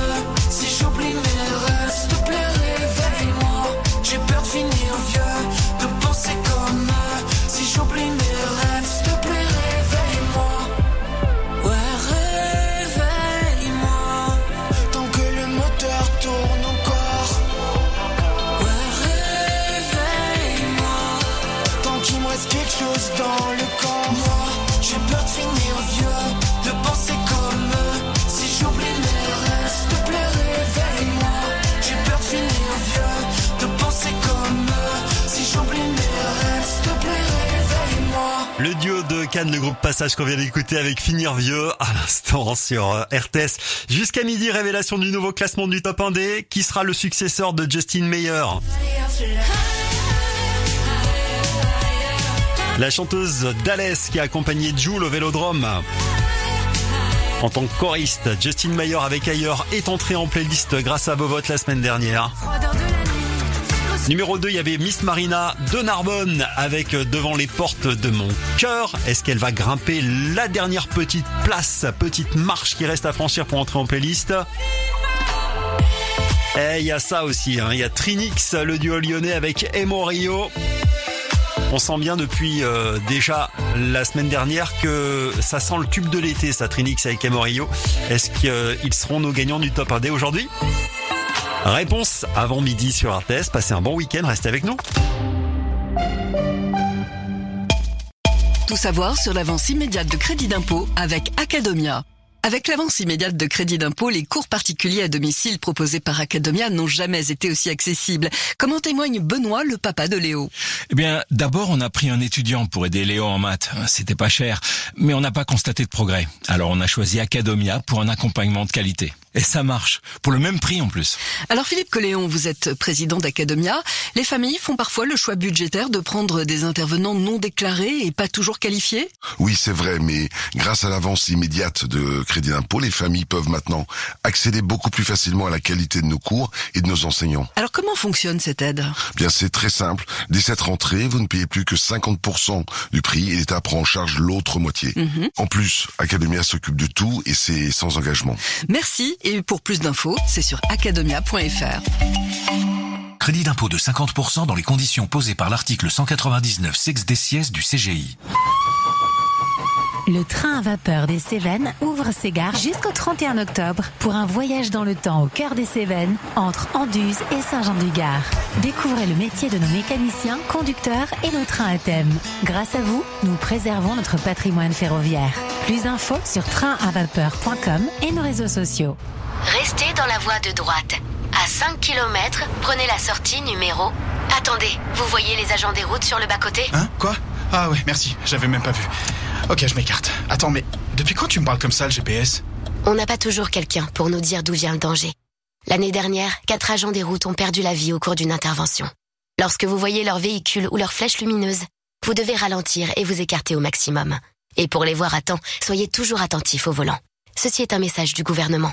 Le duo de Cannes, le groupe Passage qu'on vient d'écouter avec Finir Vieux à l'instant sur euh, RTS. Jusqu'à midi, révélation du nouveau classement du top 1D. Qui sera le successeur de Justin Meyer? La chanteuse Dalès qui a accompagné Jules au Vélodrome. En tant que choriste, Justin Meyer avec Ailleurs est entré en playlist grâce à vos votes la semaine dernière. Numéro 2, il y avait Miss Marina de Narbonne avec euh, Devant les portes de mon cœur. Est-ce qu'elle va grimper la dernière petite place, petite marche qui reste à franchir pour entrer en playlist? Et il y a ça aussi, hein. il y a Trinix, le duo lyonnais avec Emo Rio. On sent bien depuis euh, déjà la semaine dernière que ça sent le tube de l'été, ça Trinix avec Emo Rio. Est-ce qu'ils seront nos gagnants du top 1D aujourd'hui? Réponse avant midi sur RTS. Passez un bon week-end, restez avec nous. Tout savoir sur l'avance immédiate de crédit d'impôt avec Academia. Avec l'avance immédiate de crédit d'impôt, les cours particuliers à domicile proposés par Academia n'ont jamais été aussi accessibles. Comme en témoigne Benoît, le papa de Léo? Eh bien, d'abord, on a pris un étudiant pour aider Léo en maths. C'était pas cher, mais on n'a pas constaté de progrès. Alors, on a choisi Academia pour un accompagnement de qualité. Et ça marche, pour le même prix en plus. Alors Philippe Coléon, vous êtes président d'Academia. Les familles font parfois le choix budgétaire de prendre des intervenants non déclarés et pas toujours qualifiés? Oui, c'est vrai, mais grâce à l'avance immédiate de crédit d'impôt, les familles peuvent maintenant accéder beaucoup plus facilement à la qualité de nos cours et de nos enseignants. Alors comment fonctionne cette aide? Bien, c'est très simple. Dès cette rentrée, vous ne payez plus que 50% du prix et l'État prend en charge l'autre moitié. Mhm. En plus, Academia s'occupe de tout et c'est sans engagement. Merci et pour plus d'infos, c'est sur academia.fr. Crédit d'impôt de 50% dans les conditions posées par l'article 199 sex des du CGI. Le train à vapeur des Cévennes ouvre ses gares jusqu'au 31 octobre pour un voyage dans le temps au cœur des Cévennes, entre Anduze et Saint-Jean-du-Gard. Découvrez le métier de nos mécaniciens, conducteurs et nos trains à thème. Grâce à vous, nous préservons notre patrimoine ferroviaire. Plus d'infos sur trainavapeur.com et nos réseaux sociaux. Restez dans la voie de droite. À 5 km, prenez la sortie numéro. Attendez, vous voyez les agents des routes sur le bas-côté? Hein? Quoi? Ah ouais, merci, j'avais même pas vu. Ok, je m'écarte. Attends, mais depuis quand tu me parles comme ça, le GPS On n'a pas toujours quelqu'un pour nous dire d'où vient le danger. L'année dernière, quatre agents des routes ont perdu la vie au cours d'une intervention. Lorsque vous voyez leur véhicule ou leur flèche lumineuse, vous devez ralentir et vous écarter au maximum. Et pour les voir à temps, soyez toujours attentifs au volant. Ceci est un message du gouvernement.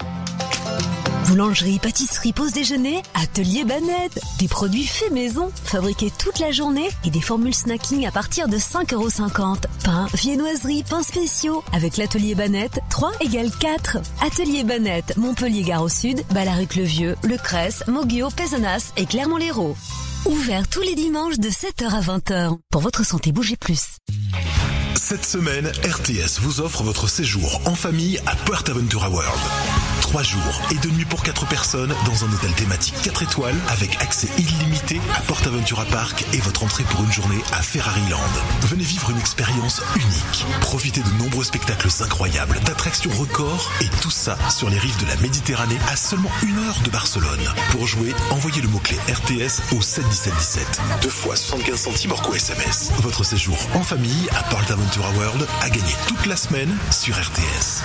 Boulangerie, pâtisserie, pause déjeuner, atelier Banette. Des produits faits maison, fabriqués toute la journée et des formules snacking à partir de 5,50€. Pain, viennoiserie, pains spéciaux. Avec l'atelier Banette, 3 égale 4. Atelier Banette, Montpellier Gare au Sud, Balaruc-le-Vieux, Le Cresse, Moguio, Pézenas et Clermont-Lérault. Ouvert tous les dimanches de 7h à 20h. Pour votre santé, bougez plus. Cette semaine, RTS vous offre votre séjour en famille à Puerto Aventura World. Trois jours et deux nuits pour quatre personnes dans un hôtel thématique 4 étoiles avec accès illimité à PortAventura Park et votre entrée pour une journée à Ferrari Land. Venez vivre une expérience unique. Profitez de nombreux spectacles incroyables, d'attractions records et tout ça sur les rives de la Méditerranée à seulement une heure de Barcelone. Pour jouer, envoyez le mot-clé RTS au 71717. Deux fois 75 centimes hors coût SMS. Votre séjour en famille à PortAventura World a gagné toute la semaine sur RTS.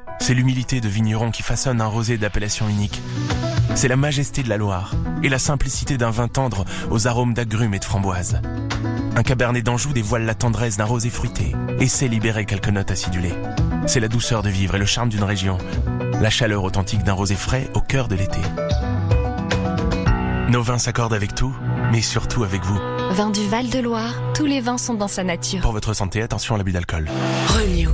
c'est l'humilité de vigneron qui façonne un rosé d'appellation unique. C'est la majesté de la Loire et la simplicité d'un vin tendre aux arômes d'agrumes et de framboises. Un cabernet d'Anjou dévoile la tendresse d'un rosé fruité et sait libérer quelques notes acidulées. C'est la douceur de vivre et le charme d'une région, la chaleur authentique d'un rosé frais au cœur de l'été. Nos vins s'accordent avec tout, mais surtout avec vous. Vin du Val-de-Loire, tous les vins sont dans sa nature. Pour votre santé, attention à l'abus d'alcool. Renew.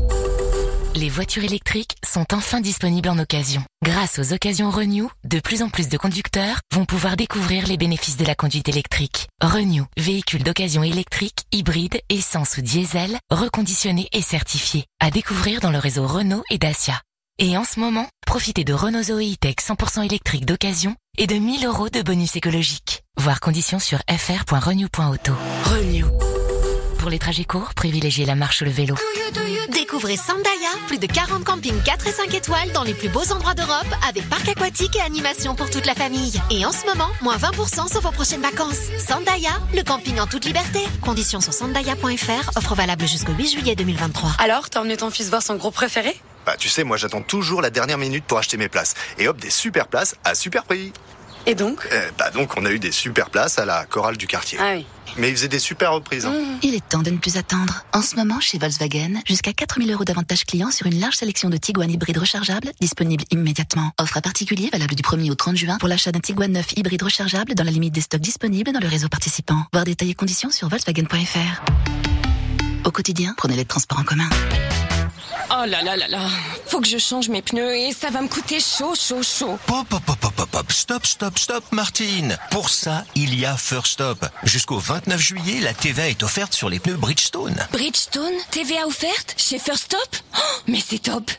Les voitures électriques sont enfin disponibles en occasion. Grâce aux occasions Renew, de plus en plus de conducteurs vont pouvoir découvrir les bénéfices de la conduite électrique. Renew, véhicule d'occasion électrique, hybride, essence ou diesel, reconditionné et certifié. À découvrir dans le réseau Renault et Dacia. Et en ce moment, profitez de Renault Zoe E-Tech 100% électrique d'occasion et de 1000 euros de bonus écologique. Voir conditions sur fr.renew.auto. Renew. Pour les trajets courts, privilégiez la marche ou le vélo. Découvrez Sandaya, plus de 40 campings 4 et 5 étoiles dans les plus beaux endroits d'Europe avec parc aquatique et animation pour toute la famille. Et en ce moment, moins 20% sur vos prochaines vacances. Sandaya, le camping en toute liberté. Conditions sur sandaya.fr, offre valable jusqu'au 8 juillet 2023. Alors, t'as emmené ton fils voir son groupe préféré? Bah, tu sais, moi j'attends toujours la dernière minute pour acheter mes places. Et hop, des super places à super prix. Et donc Euh, Bah, donc on a eu des super places à la chorale du quartier. Ah oui. Mais ils faisaient des super reprises. hein. Il est temps de ne plus attendre. En ce moment, chez Volkswagen, jusqu'à 4000 euros d'avantages clients sur une large sélection de Tiguan hybride rechargeable disponible immédiatement. Offre à particulier valable du 1er au 30 juin pour l'achat d'un Tiguan 9 hybride rechargeable dans la limite des stocks disponibles dans le réseau participant. Voir détails et conditions sur volkswagen.fr. Au quotidien, prenez les transports en commun. Oh là là là là, faut que je change mes pneus et ça va me coûter chaud, chaud, chaud. Hop, hop, hop, hop, hop, stop, stop, stop, Martine. Pour ça, il y a First Stop. Jusqu'au 29 juillet, la TVA est offerte sur les pneus Bridgestone. Bridgestone, TVA offerte chez First Stop? Oh, Mais c'est top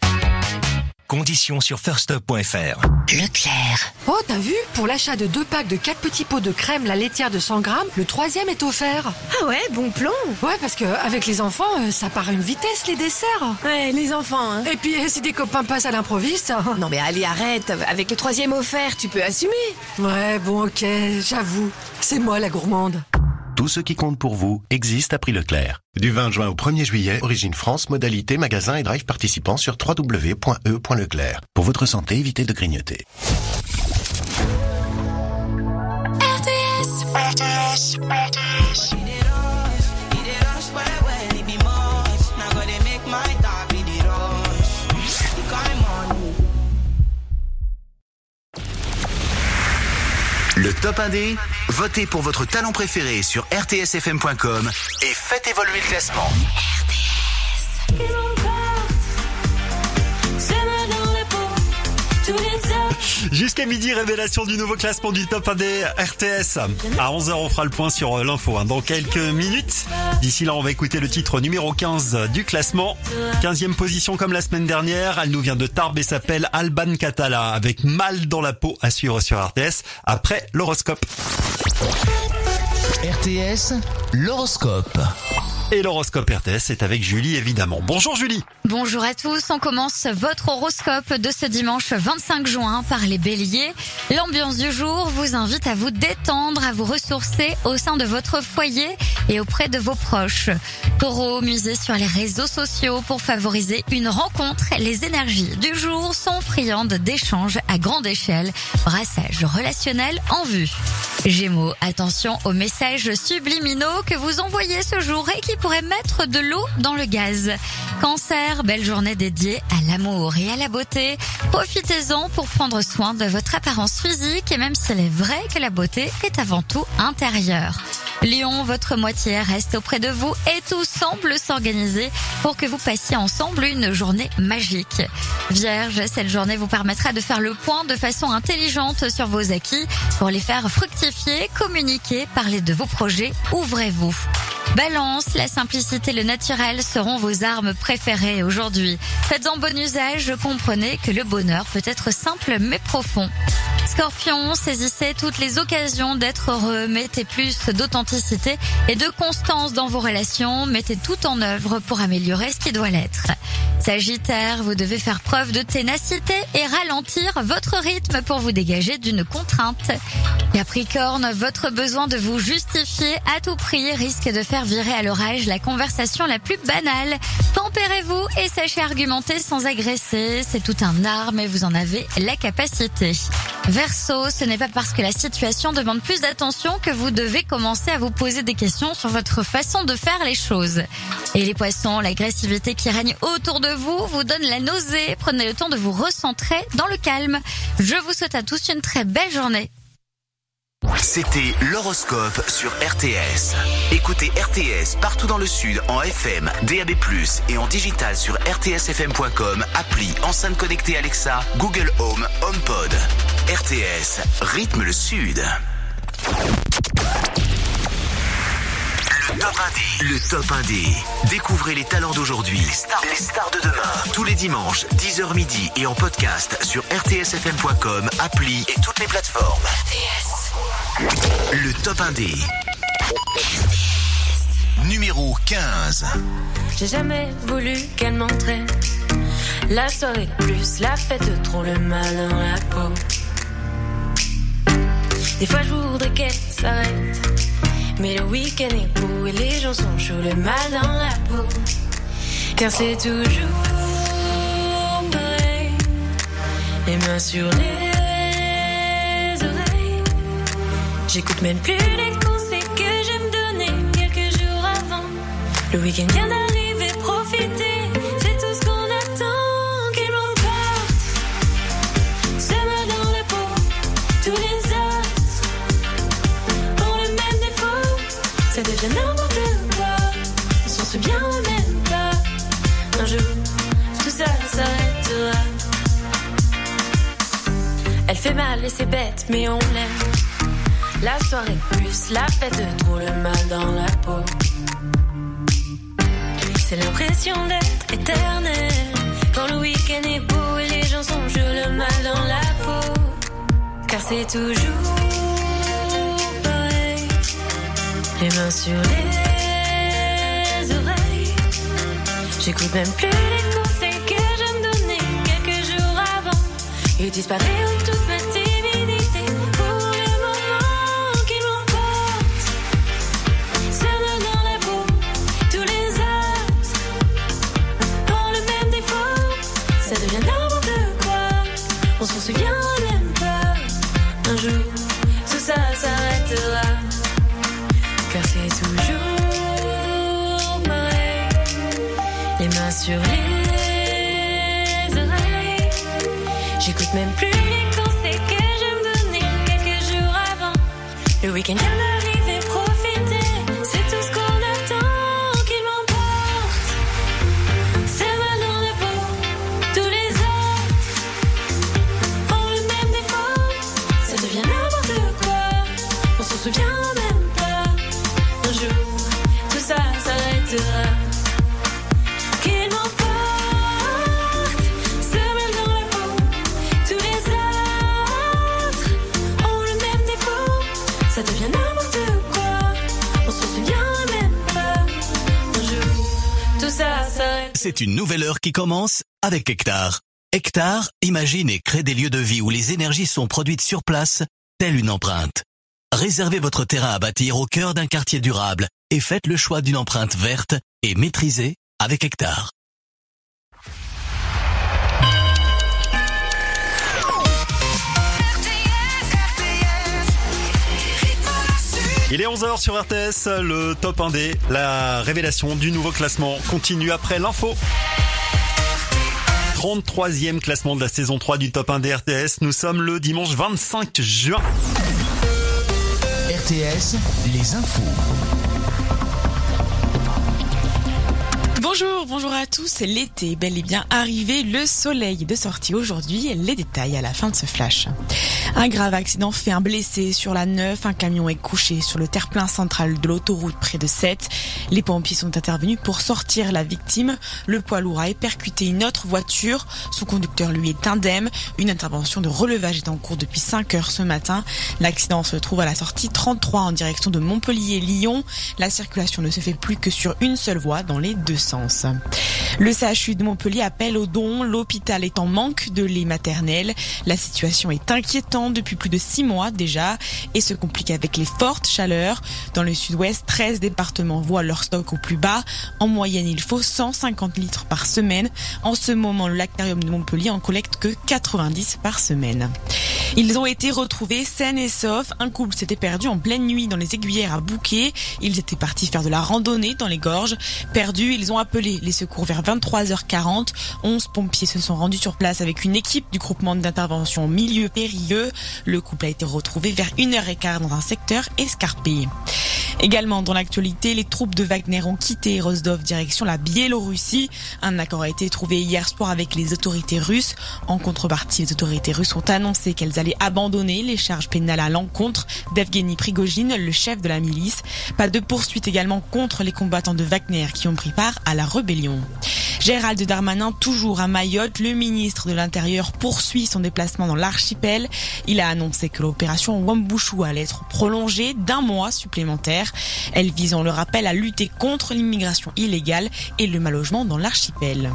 Conditions sur firststop.fr. Leclerc. Oh, t'as vu? Pour l'achat de deux packs de 4 petits pots de crème la laitière de 100 grammes, le troisième est offert. Ah ouais, bon plan Ouais, parce que avec les enfants, euh, ça part à une vitesse les desserts. Ouais, les enfants, hein. Et puis euh, si des copains passent à l'improviste. Non mais allez, arrête. Avec le troisième offert, tu peux assumer. Ouais, bon, ok, j'avoue. C'est moi la gourmande. Tout ce qui compte pour vous existe à prix Leclerc. Du 20 juin au 1er juillet, Origine France, modalité, magasin et drive participants sur www.e.leclerc. Pour votre santé, évitez de grignoter. Le top 1D, votez pour votre talent préféré sur rtsfm.com et faites évoluer le classement. Jusqu'à midi, révélation du nouveau classement du top 1D RTS. À 11h, on fera le point sur euh, l'info hein, dans quelques minutes. D'ici là, on va écouter le titre numéro 15 du classement. 15e position comme la semaine dernière. Elle nous vient de Tarbes et s'appelle Alban Catala avec Mal dans la peau à suivre sur RTS après l'horoscope. RTS, l'horoscope. Et l'horoscope RTS est avec Julie évidemment. Bonjour Julie. Bonjour à tous, on commence votre horoscope de ce dimanche 25 juin par les béliers. L'ambiance du jour vous invite à vous détendre, à vous ressourcer au sein de votre foyer et auprès de vos proches. Taureau, misez sur les réseaux sociaux pour favoriser une rencontre. Les énergies du jour sont friandes d'échanges à grande échelle. Brassage relationnel en vue. Gémeaux, attention aux messages subliminaux que vous envoyez ce jour et qui pourraient mettre de l'eau dans le gaz. Cancer, belle journée dédiée à l'amour et à la beauté. Profitez-en pour prendre soin de votre apparence physique et même s'il est vrai que la beauté est avant tout intérieure. Lion, votre moitié reste auprès de vous et tout semble s'organiser pour que vous passiez ensemble une journée magique. Vierge, cette journée vous permettra de faire le point de façon intelligente sur vos acquis pour les faire fructifier, communiquer, parler de vos projets, ouvrez-vous. Balance, la simplicité le naturel seront vos armes préférées aujourd'hui. Faites-en bon usage, comprenez que le bonheur peut être simple mais profond. Scorpion, saisissez toutes les occasions d'être heureux, mettez plus d'authenticité et de constance dans vos relations, mettez tout en œuvre pour améliorer ce qui doit l'être. Sagittaire, vous devez faire preuve de ténacité et ralentir votre rythme pour vous dégager d'une contrainte. Capricorne, votre besoin de vous justifier à tout prix risque de faire virer à l'orage la conversation la plus banale. Tempérez-vous et sachez argumenter sans agresser. C'est tout un art, mais vous en avez la capacité. Verseau, ce n'est pas parce que la situation demande plus d'attention que vous devez commencer à vous poser des questions sur votre façon de faire les choses. Et les poissons, l'agressivité qui règne autour de vous vous donne la nausée. Prenez le temps de vous recentrer dans le calme. Je vous souhaite à tous une très belle journée. C'était l'horoscope sur RTS. Écoutez RTS partout dans le Sud en FM, DAB+, et en digital sur rtsfm.com, appli, enceinte connectée Alexa, Google Home, HomePod. RTS, rythme le Sud. Le Top 1 Le Top 1 Découvrez les talents d'aujourd'hui, les stars, les stars de demain. Tous les dimanches, 10h midi et en podcast sur rtsfm.com, appli et toutes les plateformes. Le Top 1 Numéro 15. J'ai jamais voulu qu'elle m'entraîne. La soirée plus, la fête trop, le mal dans la peau. Des fois je voudrais qu'elle s'arrête. Mais le week-end est beau et les gens sont chauds, le mal dans la peau. Car c'est toujours pareil. Les mains sur les oreilles. J'écoute même plus les conseils que je me donnais quelques jours avant. Le week-end vient d'arriver, fait mal et c'est bête, mais on l'aime. La soirée plus, la fête trop, le mal dans la peau. C'est l'impression d'être éternel. Quand le week-end est beau et les gens sont jeux, le mal dans la peau. Car c'est toujours pareil. Les mains sur les oreilles. J'écoute même plus les conseils que je me donnais quelques jours avant. Ils disparaissent sur les oreilles. J'écoute même plus les conseils que je me quelques jours avant. Le week-end C'est une nouvelle heure qui commence avec Hectare. Hectare imagine et crée des lieux de vie où les énergies sont produites sur place, telle une empreinte. Réservez votre terrain à bâtir au cœur d'un quartier durable et faites le choix d'une empreinte verte et maîtrisée avec Hectare. Il est 11h sur RTS, le top 1D, la révélation du nouveau classement continue après l'info. 33e classement de la saison 3 du top 1 des RTS. Nous sommes le dimanche 25 juin. RTS, les infos. Bonjour, bonjour à tous. L'été bel et bien arrivé. Le soleil de sortie aujourd'hui. Les détails à la fin de ce flash. Un grave accident fait un blessé sur la 9. Un camion est couché sur le terre-plein central de l'autoroute près de 7. Les pompiers sont intervenus pour sortir la victime. Le poids lourd a percuté une autre voiture. Son conducteur, lui, est indemne. Une intervention de relevage est en cours depuis 5 heures ce matin. L'accident se trouve à la sortie 33 en direction de Montpellier-Lyon. La circulation ne se fait plus que sur une seule voie dans les deux sens. Le CHU de Montpellier appelle au don. L'hôpital est en manque de lait maternel. La situation est inquiétante depuis plus de six mois déjà et se complique avec les fortes chaleurs. Dans le sud-ouest, 13 départements voient leur stock au plus bas. En moyenne, il faut 150 litres par semaine. En ce moment, le lactarium de Montpellier en collecte que 90 par semaine. Ils ont été retrouvés sains et saufs. Un couple s'était perdu en pleine nuit dans les aiguillères à Bouquet. Ils étaient partis faire de la randonnée dans les gorges. Perdus, ils ont les secours vers 23h40. 11 pompiers se sont rendus sur place avec une équipe du groupement d'intervention Milieu Périlleux. Le couple a été retrouvé vers 1h15 dans un secteur escarpé. Également dans l'actualité, les troupes de Wagner ont quitté Rostov direction la Biélorussie. Un accord a été trouvé hier soir avec les autorités russes. En contrepartie, les autorités russes ont annoncé qu'elles allaient abandonner les charges pénales à l'encontre d'Evgeny Prigogine, le chef de la milice. Pas de poursuite également contre les combattants de Wagner qui ont pris part à la rébellion. Gérald Darmanin, toujours à Mayotte, le ministre de l'Intérieur poursuit son déplacement dans l'archipel. Il a annoncé que l'opération Wambushu allait être prolongée d'un mois supplémentaire. Elle vise, on le rappelle, à lutter contre l'immigration illégale et le malogement dans l'archipel.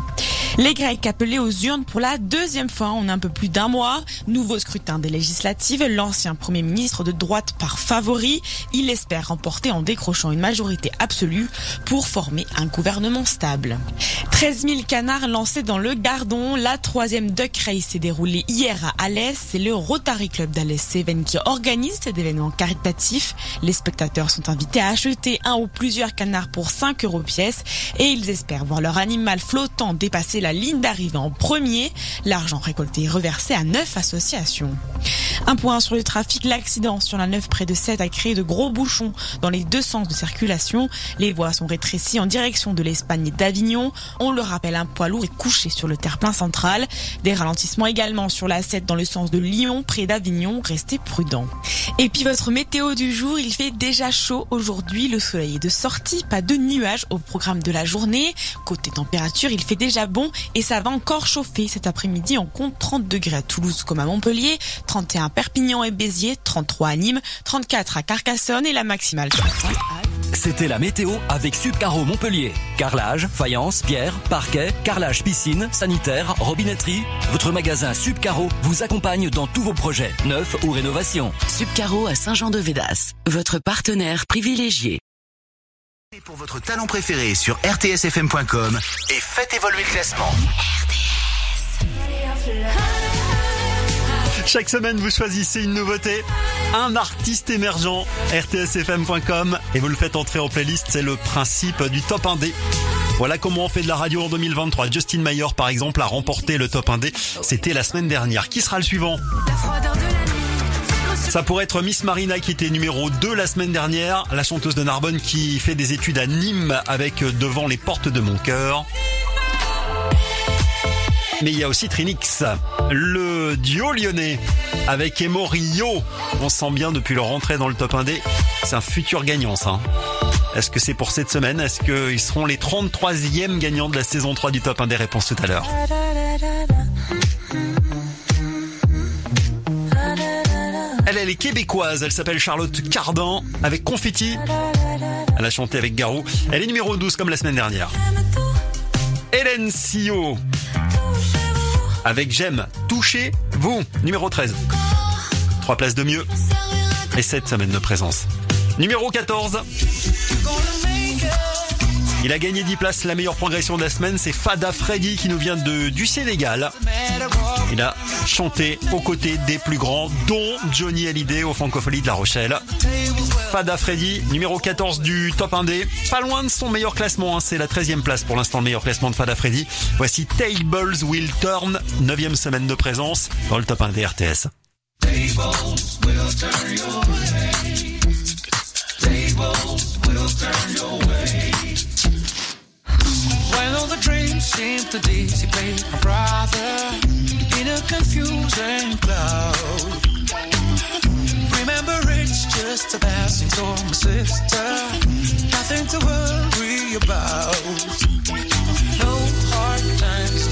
Les Grecs appelés aux urnes pour la deuxième fois en un peu plus d'un mois. Nouveau scrutin des législatives. L'ancien Premier ministre de droite par favori. Il espère remporter en décrochant une majorité absolue pour former un gouvernement stable. 13 000 canards lancés dans le Gardon. La troisième Duck Race s'est déroulée hier à Alès. C'est le Rotary Club d'Alès Seven qui organise cet événement caritatif. Les spectateurs sont invités à acheter un ou plusieurs canards pour 5 euros pièce et ils espèrent voir leur animal flottant dépasser la ligne d'arrivée en premier. L'argent récolté est reversé à neuf associations. Un point sur le trafic, l'accident sur la 9 près de 7 a créé de gros bouchons dans les deux sens de circulation. Les voies sont rétrécies en direction de l'Espagne d'Avignon. On le rappelle, un poids lourd est couché sur le terre-plein central. Des ralentissements également sur la 7 dans le sens de Lyon près d'Avignon. Restez prudents. Et puis votre météo du jour, il fait déjà chaud aujourd'hui. Le soleil est de sortie, pas de nuages au programme de la journée. Côté température, il fait déjà bon et ça va encore chauffer cet après-midi. On compte 30 degrés à Toulouse comme à Montpellier, 31 à Perpignan et Béziers, 33 à Nîmes, 34 à Carcassonne et la maximale. C'était la météo avec Subcaro Montpellier. Carrelage, faïence, pierre, parquet, carrelage piscine, sanitaire, robinetterie. Votre magasin Subcaro vous accompagne dans tous vos projets, neufs ou rénovations. Subcaro à Saint-Jean-de-Védas, votre partenaire privilégié. Pour votre talent préféré sur rtsfm.com et faites évoluer le classement. Chaque semaine, vous choisissez une nouveauté, un artiste émergent, rtsfm.com, et vous le faites entrer en playlist. C'est le principe du top 1D. Voilà comment on fait de la radio en 2023. Justin Mayer, par exemple, a remporté le top 1D. C'était la semaine dernière. Qui sera le suivant? Ça pourrait être Miss Marina qui était numéro 2 la semaine dernière, la chanteuse de Narbonne qui fait des études à Nîmes avec Devant les portes de mon cœur. Mais il y a aussi Trinix, le duo lyonnais avec Emorio. On sent bien depuis leur entrée dans le top 1D, c'est un futur gagnant ça. Est-ce que c'est pour cette semaine? Est-ce qu'ils seront les 33e gagnants de la saison 3 du top 1 des réponses tout à l'heure Elle, elle est québécoise, elle s'appelle Charlotte Cardan avec Confetti. Elle a chanté avec Garou. Elle est numéro 12 comme la semaine dernière. Hélène Sio avec J'aime, touchez-vous, numéro 13. Trois places de mieux et cette semaine de présence. Numéro 14. Il a gagné 10 places. La meilleure progression de la semaine, c'est Fada Freddy qui nous vient du Sénégal. Il a chanté aux côtés des plus grands, dont Johnny Hallyday au Francophonie de La Rochelle. Fada Freddy, numéro 14 du top 1D. Pas loin de son meilleur classement, hein. c'est la 13e place pour l'instant le meilleur classement de Fada Freddy. Voici Tables Will Turn, 9e semaine de présence dans le top 1D RTS. When all the dreams seem to dissipate my brother in a confusing cloud. Remember, it's just a passing storm, my sister. Nothing to worry about. No hard times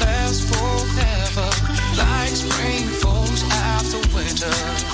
lasts forever. Like spring falls after winter.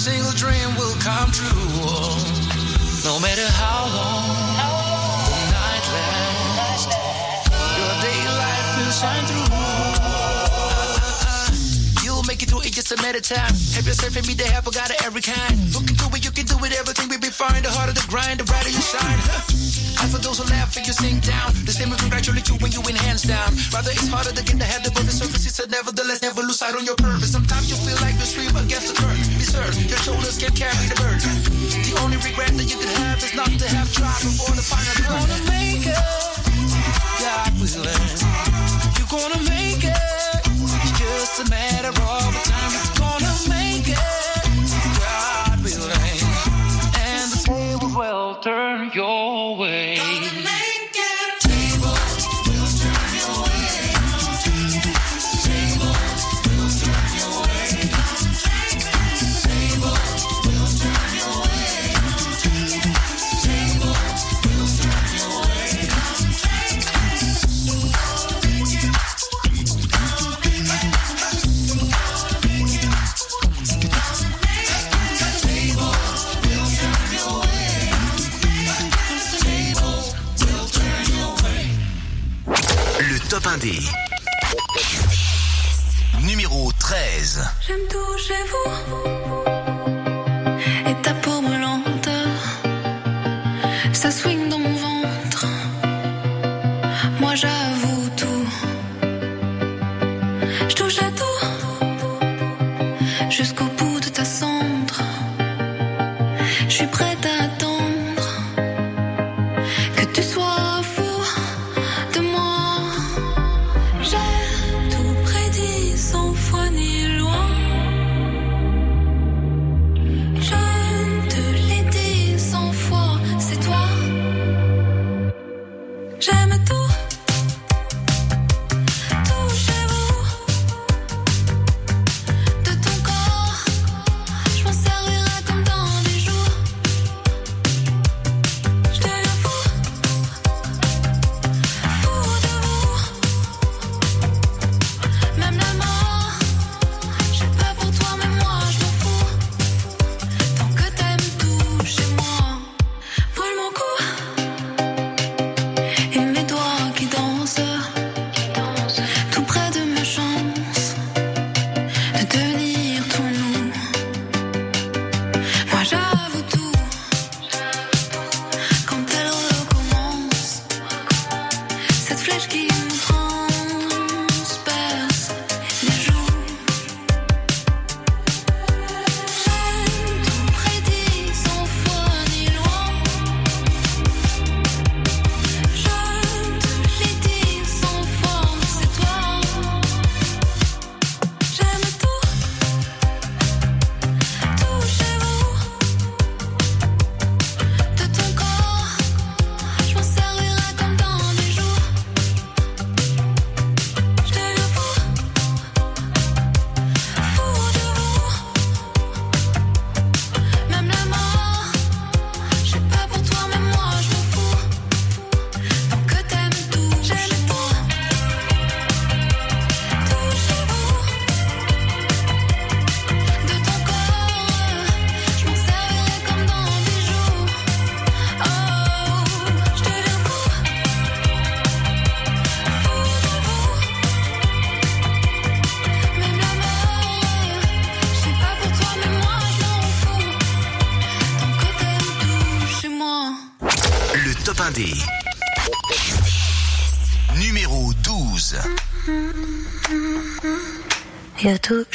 Single dream will come true. No matter how long make it through it just a matter of time. Have yourself and me the help, I got it every kind. Looking through it, you can do it, everything will be fine. The harder the grind, the brighter you shine. And for those who laugh and you sink down, the same will congratulate you when you win hands down. Rather, it's harder to get the head above the surface. It's a nevertheless, never lose sight on your purpose. Sometimes you feel like you stream against the current. Be certain your shoulders can carry the burden. The only regret that you could have is not to have tried before the final turn. You're gonna make it, God willing. You're gonna make it. It's just a matter of Le top 1D. Numéro 13. J'aime tout chez vous.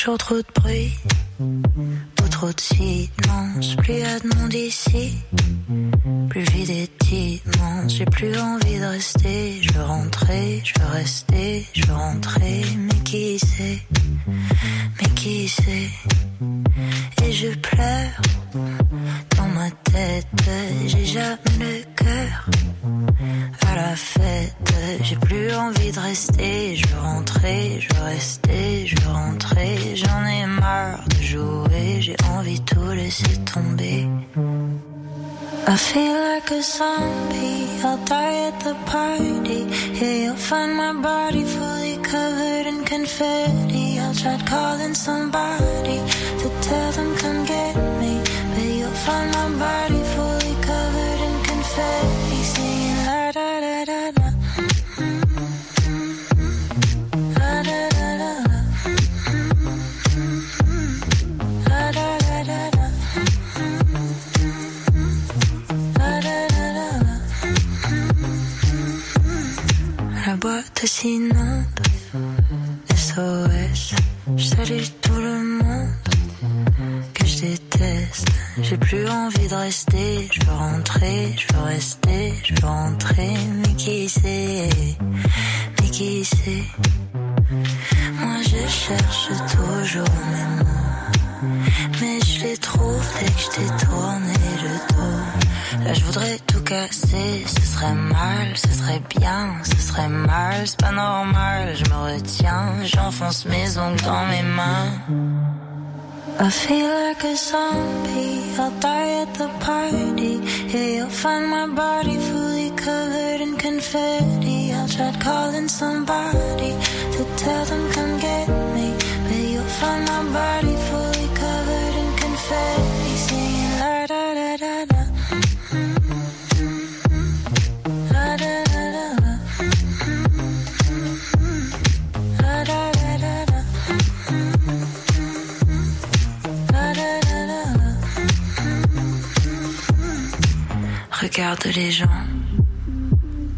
A the party. Yeah, you'll find my body fully covered in confetti. I'll try calling somebody to tell them come get me. But you'll find my body fully covered in confetti. S'inonde. SOS. Je salue tout le monde que je déteste. J'ai plus envie de rester. Je veux rentrer, je veux rester, je veux rentrer. Mais qui sait, mais qui sait. Moi je cherche toujours mes mots. Mais je les trouve dès que je t'ai tourné le dos. Là je voudrais tout casser, serait bien, ce serait mal, c'est pas normal, je me retiens, j'enfonce mes ongles dans mes mains. I feel like a zombie, I'll die at the party. Yeah, you'll find my body fully covered in confetti. I'll try calling somebody to tell them come get me. But you'll find my body fully covered in confetti. Singing la da da da da. La Regarde les gens,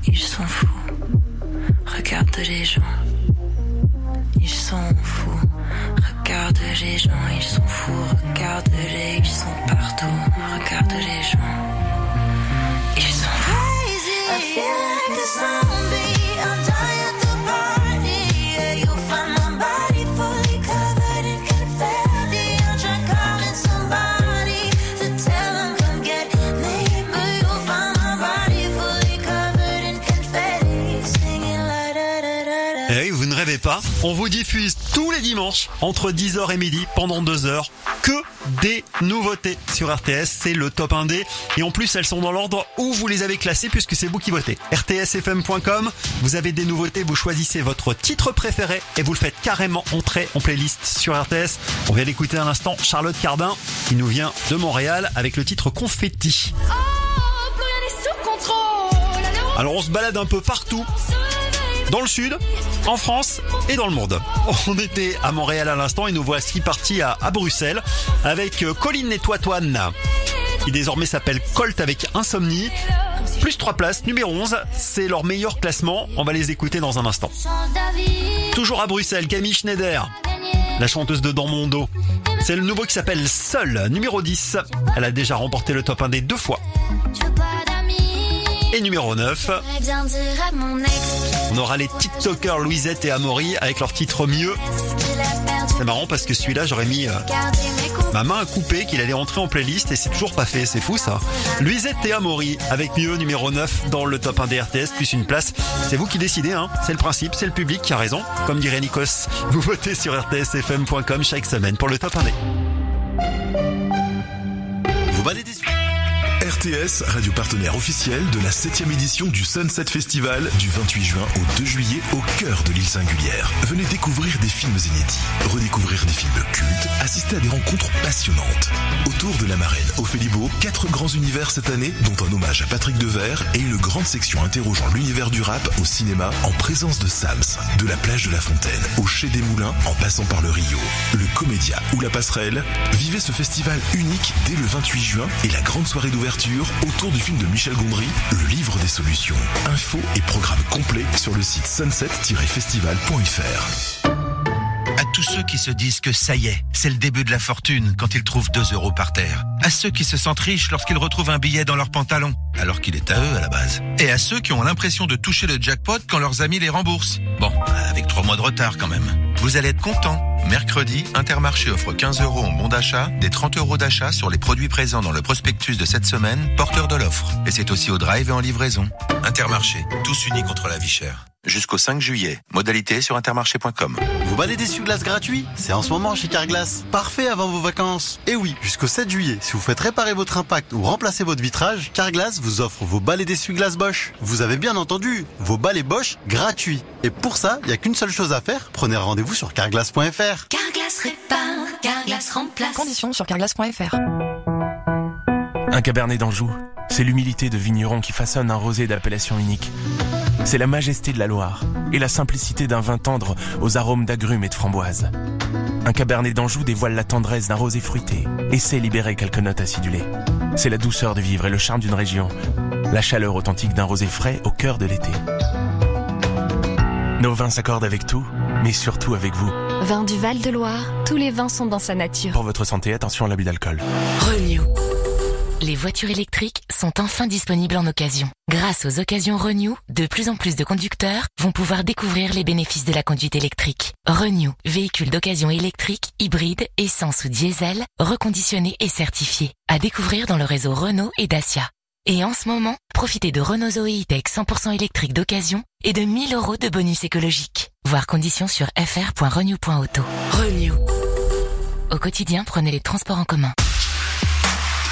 ils sont fous. Regarde les gens, ils sont fous. Regarde les gens, ils sont fous. Regarde les, ils sont partout. Regarde les gens, ils sont fous. Pas, on vous diffuse tous les dimanches entre 10h et midi pendant 2 heures que des nouveautés sur RTS, c'est le top 1D et en plus elles sont dans l'ordre où vous les avez classées puisque c'est vous qui votez. rtsfm.com, vous avez des nouveautés, vous choisissez votre titre préféré et vous le faites carrément entrer en playlist sur RTS. On vient d'écouter un instant Charlotte Cardin qui nous vient de Montréal avec le titre Confetti. Alors on se balade un peu partout dans le sud, en France et dans le monde. On était à Montréal à l'instant et nous voici partis à, à Bruxelles avec euh, Colline et qui désormais s'appelle Colt avec Insomnie. Plus 3 places, numéro 11, c'est leur meilleur classement. On va les écouter dans un instant. Toujours à Bruxelles, Camille Schneider, la chanteuse de Dans mon dos. C'est le nouveau qui s'appelle Seul, numéro 10. Elle a déjà remporté le top 1 des deux fois. Et numéro 9, on aura les TikTokers Louisette et Amaury avec leur titre Mieux. C'est marrant parce que celui-là, j'aurais mis euh, ma main à couper qu'il allait rentrer en playlist et c'est toujours pas fait. C'est fou ça. Louisette et Amaury avec Mieux numéro 9 dans le top 1 des RTS plus une place. C'est vous qui décidez, hein. C'est le principe, c'est le public qui a raison. Comme dirait Nikos, (laughs) vous votez sur rtsfm.com chaque semaine pour le top 1 des. Vous valez des RTS, radio partenaire officiel de la 7ème édition du Sunset Festival du 28 juin au 2 juillet au cœur de l'île singulière. Venez découvrir des films inédits, redécouvrir des films cultes, assister à des rencontres passionnantes. Autour de la marraine Ophélie Beau, quatre grands univers cette année, dont un hommage à Patrick Devers et une grande section interrogeant l'univers du rap au cinéma en présence de Sams, de la plage de la Fontaine au Chez des Moulins en passant par le Rio, le Comédia ou la Passerelle. Vivez ce festival unique dès le 28 juin et la grande soirée d'ouverture autour du film de Michel Gondry, Le Livre des Solutions. Infos et programmes complets sur le site sunset-festival.fr. À tous ceux qui se disent que ça y est, c'est le début de la fortune quand ils trouvent 2 euros par terre. À ceux qui se sentent riches lorsqu'ils retrouvent un billet dans leur pantalon, alors qu'il est à eux à la base. Et à ceux qui ont l'impression de toucher le jackpot quand leurs amis les remboursent. Bon, avec trois mois de retard quand même. Vous allez être contents. Mercredi, Intermarché offre 15 euros en bon d'achat, des 30 euros d'achat sur les produits présents dans le prospectus de cette semaine, porteur de l'offre. Et c'est aussi au drive et en livraison. Intermarché, tous unis contre la vie chère. Jusqu'au 5 juillet. Modalité sur intermarché.com. Vous balais d'essuie-glace gratuit C'est en ce moment chez Carglass. Parfait avant vos vacances. Et oui, jusqu'au 7 juillet, si vous faites réparer votre impact ou remplacer votre vitrage, Carglass vous offre vos balais d'essuie-glace Bosch. Vous avez bien entendu, vos balais Bosch gratuits. Et pour ça, il n'y a qu'une seule chose à faire. Prenez rendez-vous sur carglass.fr. Carglass répare, Carglass remplace. Conditions sur carglass.fr. Un cabernet d'Anjou, c'est l'humilité de vigneron qui façonne un rosé d'appellation unique. C'est la majesté de la Loire et la simplicité d'un vin tendre aux arômes d'agrumes et de framboises. Un cabernet d'Anjou dévoile la tendresse d'un rosé fruité et sait libérer quelques notes acidulées. C'est la douceur de vivre et le charme d'une région, la chaleur authentique d'un rosé frais au cœur de l'été. Nos vins s'accordent avec tout, mais surtout avec vous. Vin du Val-de-Loire, tous les vins sont dans sa nature. Pour votre santé, attention à l'abus d'alcool. Renew. Les voitures électriques sont enfin disponibles en occasion. Grâce aux occasions Renew, de plus en plus de conducteurs vont pouvoir découvrir les bénéfices de la conduite électrique. Renew, véhicule d'occasion électrique, hybride, essence ou diesel, reconditionné et certifié. À découvrir dans le réseau Renault et Dacia. Et en ce moment, profitez de Renault Zoe E-Tech 100% électrique d'occasion et de 1000 euros de bonus écologique. Voir conditions sur fr.renew.auto. Renew. Au quotidien, prenez les transports en commun.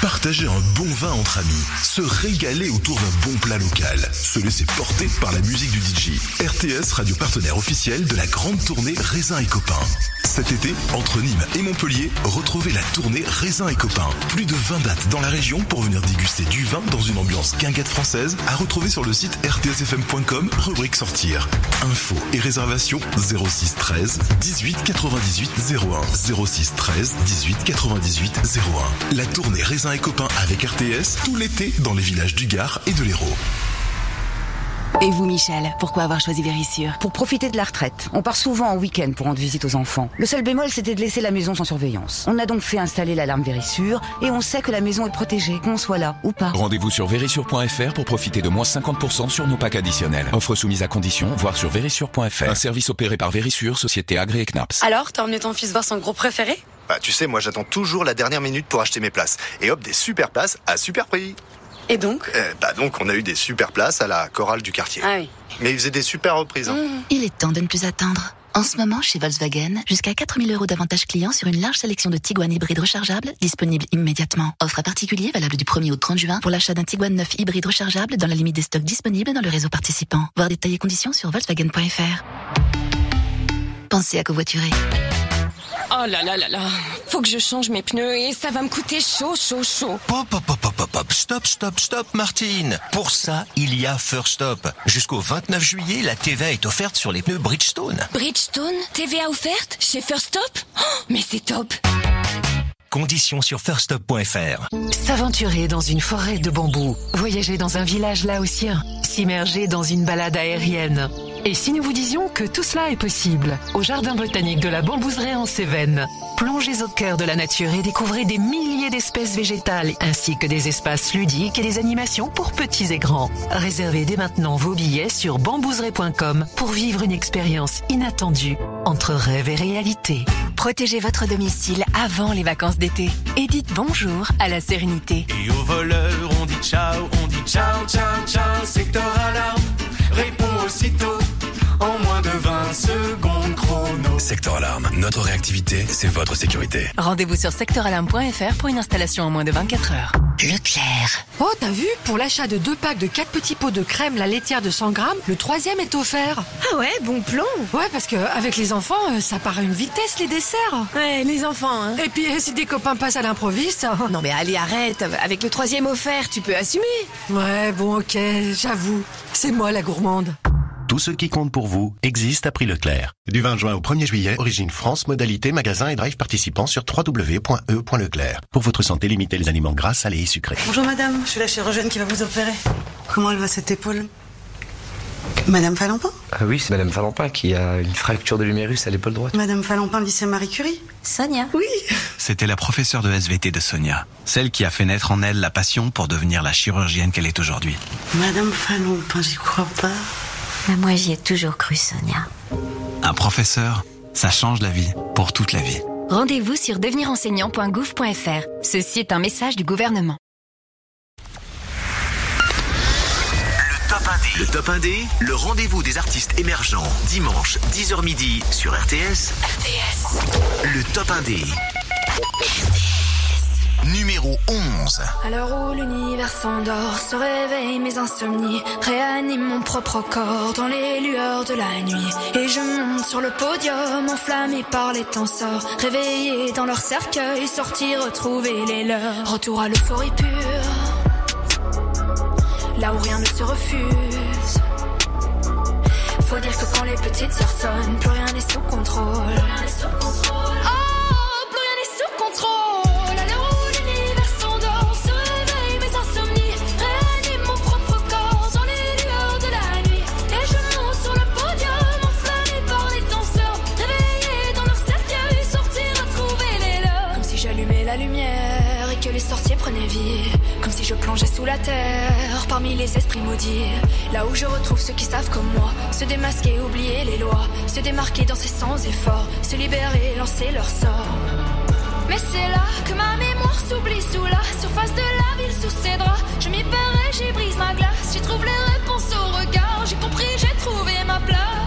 Partager un bon vin entre amis, se régaler autour d'un bon plat local, se laisser porter par la musique du DJ. RTS, radio partenaire officiel de la grande tournée Raisin et Copains. Cet été, entre Nîmes et Montpellier, retrouvez la tournée Raisin et Copains. Plus de 20 dates dans la région pour venir déguster du vin dans une ambiance guinguette française à retrouver sur le site rtsfm.com, rubrique sortir. Infos et réservations 06 13 18 98 01 06 13 18 98 01. La tournée Raisin et Copains avec RTS tout l'été dans les villages du Gard et de l'Hérault. Et vous, Michel, pourquoi avoir choisi Vérissure Pour profiter de la retraite. On part souvent en week-end pour rendre visite aux enfants. Le seul bémol, c'était de laisser la maison sans surveillance. On a donc fait installer l'alarme Vérissure et on sait que la maison est protégée, qu'on soit là ou pas. Rendez-vous sur vérissure.fr pour profiter de moins 50% sur nos packs additionnels. Offre soumise à condition, voir sur vérissure.fr. Un service opéré par Vérissure, société agréée CNAPS. Alors, t'as emmené ton fils voir son groupe préféré? Bah, tu sais, moi j'attends toujours la dernière minute pour acheter mes places. Et hop, des super places à super prix. Et donc Euh, Bah donc, on a eu des super places à la chorale du quartier. Ah oui. Mais ils faisaient des super reprises. hein. Il est temps de ne plus attendre. En ce moment, chez Volkswagen, jusqu'à 4000 euros d'avantages clients sur une large sélection de Tiguan hybrides rechargeables disponibles immédiatement. Offre à particulier valable du 1er au 30 juin pour l'achat d'un Tiguan 9 hybride rechargeable dans la limite des stocks disponibles dans le réseau participant. Voir détails et conditions sur volkswagen.fr. Pensez à covoiturer. Oh là là là là. Faut que je change mes pneus et ça va me coûter chaud, chaud, chaud. Hop, hop, hop, hop, hop, hop. Stop, stop, stop, Martine. Pour ça, il y a First Stop. Jusqu'au 29 juillet, la TVA est offerte sur les pneus Bridgestone. Bridgestone, TVA offerte chez First Stop Oh, Mais c'est top. Conditions sur firststop.fr. S'aventurer dans une forêt de bambous, voyager dans un village laotien, s'immerger dans une balade aérienne. Et si nous vous disions que tout cela est possible au Jardin botanique de la Bambouseraie en Cévennes Plongez au cœur de la nature et découvrez des milliers d'espèces végétales, ainsi que des espaces ludiques et des animations pour petits et grands. Réservez dès maintenant vos billets sur bambouseraie.com pour vivre une expérience inattendue entre rêve et réalité. Protégez votre domicile avant les vacances d'été et dites bonjour à la sérénité. Et aux voleurs, on dit ciao, on dit ciao, ciao, ciao. Secteur Secteur Alarme, notre réactivité, c'est votre sécurité. Rendez-vous sur secteuralarme.fr pour une installation en moins de 24 heures. Leclerc. Oh, t'as vu? Pour l'achat de deux packs de 4 petits pots de crème la laitière de 100 grammes, le troisième est offert. Ah ouais, bon plan Ouais, parce que avec les enfants, euh, ça part à une vitesse les desserts. Ouais, les enfants, hein. Et puis si des copains passent à l'improviste. Non mais allez, arrête. Avec le troisième offert, tu peux assumer. Ouais, bon, ok, j'avoue. C'est moi la gourmande. Tout ce qui compte pour vous existe à prix Leclerc. Du 20 juin au 1er juillet, Origine France, modalité, magasin et drive participants sur www.e.leclerc. Pour votre santé, limitez les aliments gras, salés et sucrés. Bonjour madame, je suis la chirurgienne qui va vous opérer. Comment elle va cette épaule? Madame Falampin Ah oui, c'est Madame Falampin qui a une fracture de l'humérus à l'épaule droite. Madame Falampin, lycée Marie Curie Sonia Oui C'était la professeure de SVT de Sonia, celle qui a fait naître en elle la passion pour devenir la chirurgienne qu'elle est aujourd'hui. Madame Falampin, j'y crois pas. Mais moi, j'y ai toujours cru, Sonia. Un professeur, ça change la vie, pour toute la vie. Rendez-vous sur devenirenseignant.gouv.fr. Ceci est un message du gouvernement. Le Top 1D. Le Top 1D, le rendez-vous des artistes émergents. Dimanche, 10h midi sur RTS. RTS. Le Top 1D. Numéro 11. À l'heure où l'univers s'endort, se réveillent mes insomnies, réanime mon propre corps dans les lueurs de la nuit. Et je monte sur le podium, enflammé par les temps sorts, réveillé dans leur cercueil, sortir retrouver les leurs. Retour à l'euphorie pure, là où rien ne se refuse. Faut dire que quand les petites sœurs sonnent, plus rien n'est sous contrôle. Oh, je plongeais sous la terre, parmi les esprits maudits. Là où je retrouve ceux qui savent comme moi, se démasquer, oublier les lois, se démarquer, danser sans effort, se libérer, lancer leur sort. Mais c'est là que ma mémoire s'oublie sous la surface de la ville, sous ses draps. Je m'y et j'y brise ma glace. J'y trouve les réponses au regard. J'ai compris, j'ai trouvé ma place.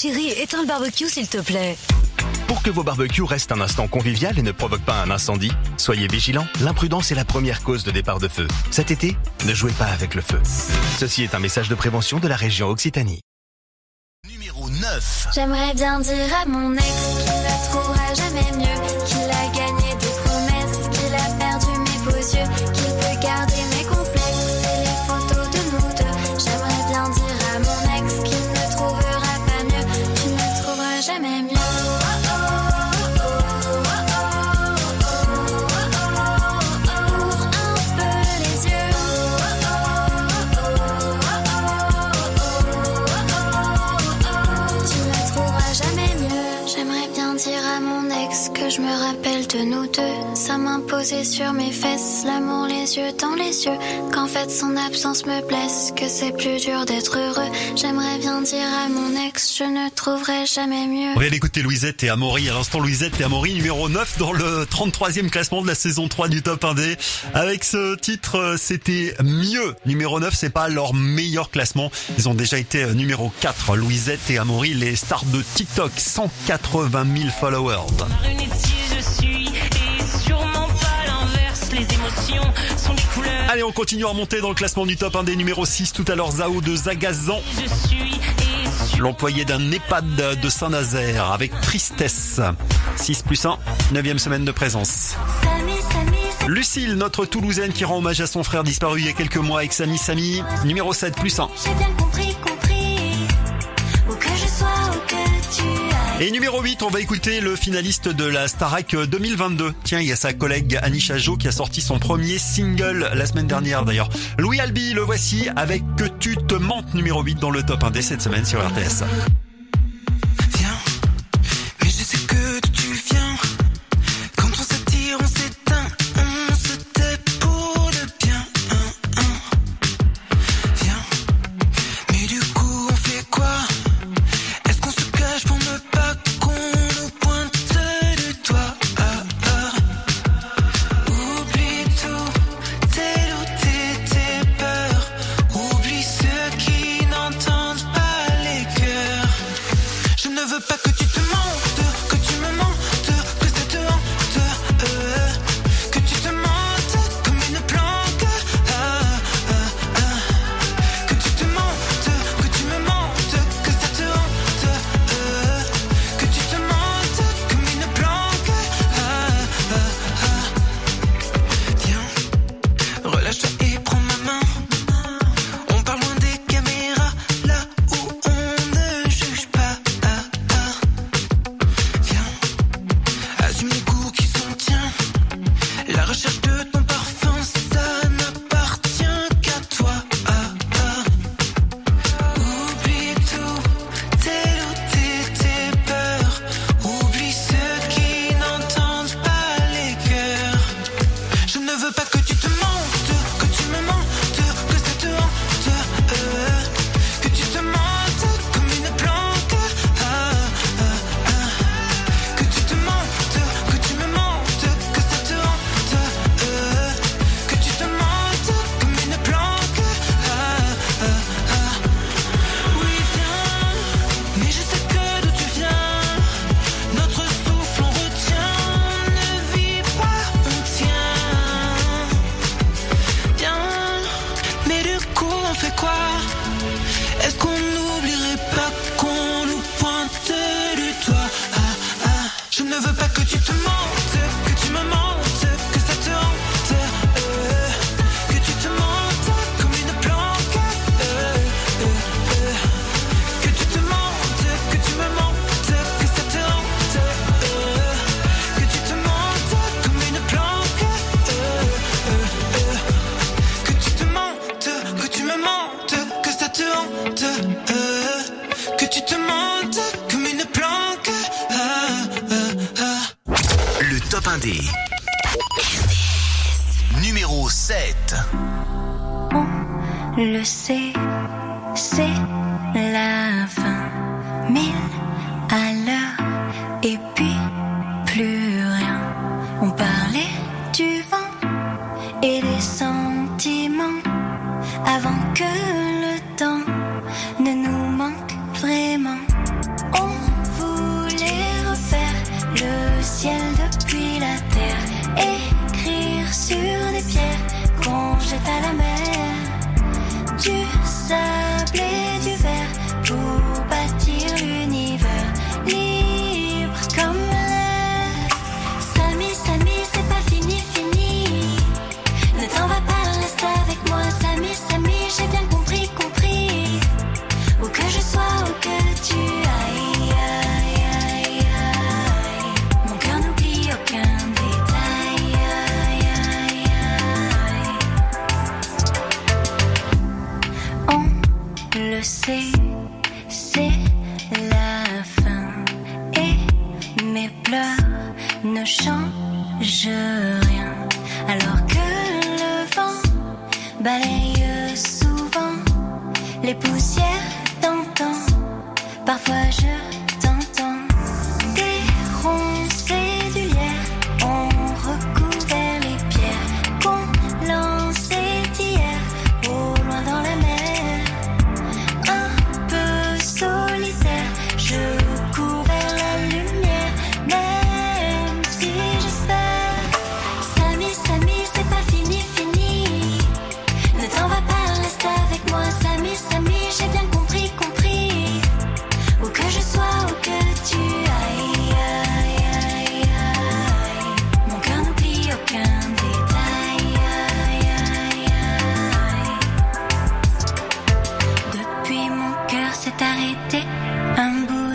Chérie, éteins le barbecue s'il te plaît. Pour que vos barbecues restent un instant convivial et ne provoquent pas un incendie, soyez vigilants, l'imprudence est la première cause de départ de feu. Cet été, ne jouez pas avec le feu. Ceci est un message de prévention de la région Occitanie. Numéro 9. J'aimerais bien dire à mon ex qu'il ne trouvera jamais mieux, deux. Ça m'imposait sur mes fesses, l'amour les yeux dans les yeux. Qu'en fait son absence me blesse, que c'est plus dur d'être heureux. J'aimerais bien dire à mon ex, je ne trouverai jamais mieux. On vient d'écouter Louisette et Amaury. À l'instant, Louisette et Amaury, numéro 9 dans le 33e classement de la saison 3 du Top 1D. Avec ce titre, euh, c'était mieux. Numéro 9, c'est pas leur meilleur classement. Ils ont déjà été euh, numéro 4. Louisette et Amaury, les stars de TikTok. 180 000 followers. je suis Les émotions sont des couleurs. Allez, on continue à monter dans le classement du Top 1D. Numéro 6, tout à l'heure, Zao de Zagazan. Je suis L'employé d'un EHPAD de Saint-Nazaire avec tristesse. 6 plus 1, 9 semaine de présence. Lucille, notre Toulousaine qui rend hommage à son frère disparu il y a quelques mois avec Samy Samy. Numéro 7 plus 1. Et numéro 8, on va écouter le finaliste de la Starac 2022. Tiens, il y a sa collègue Anisha Jo qui a sorti son premier single la semaine dernière d'ailleurs. Louis Albi, le voici avec Que tu te mentes numéro 8 dans le top 1 d cette semaine sur RTS.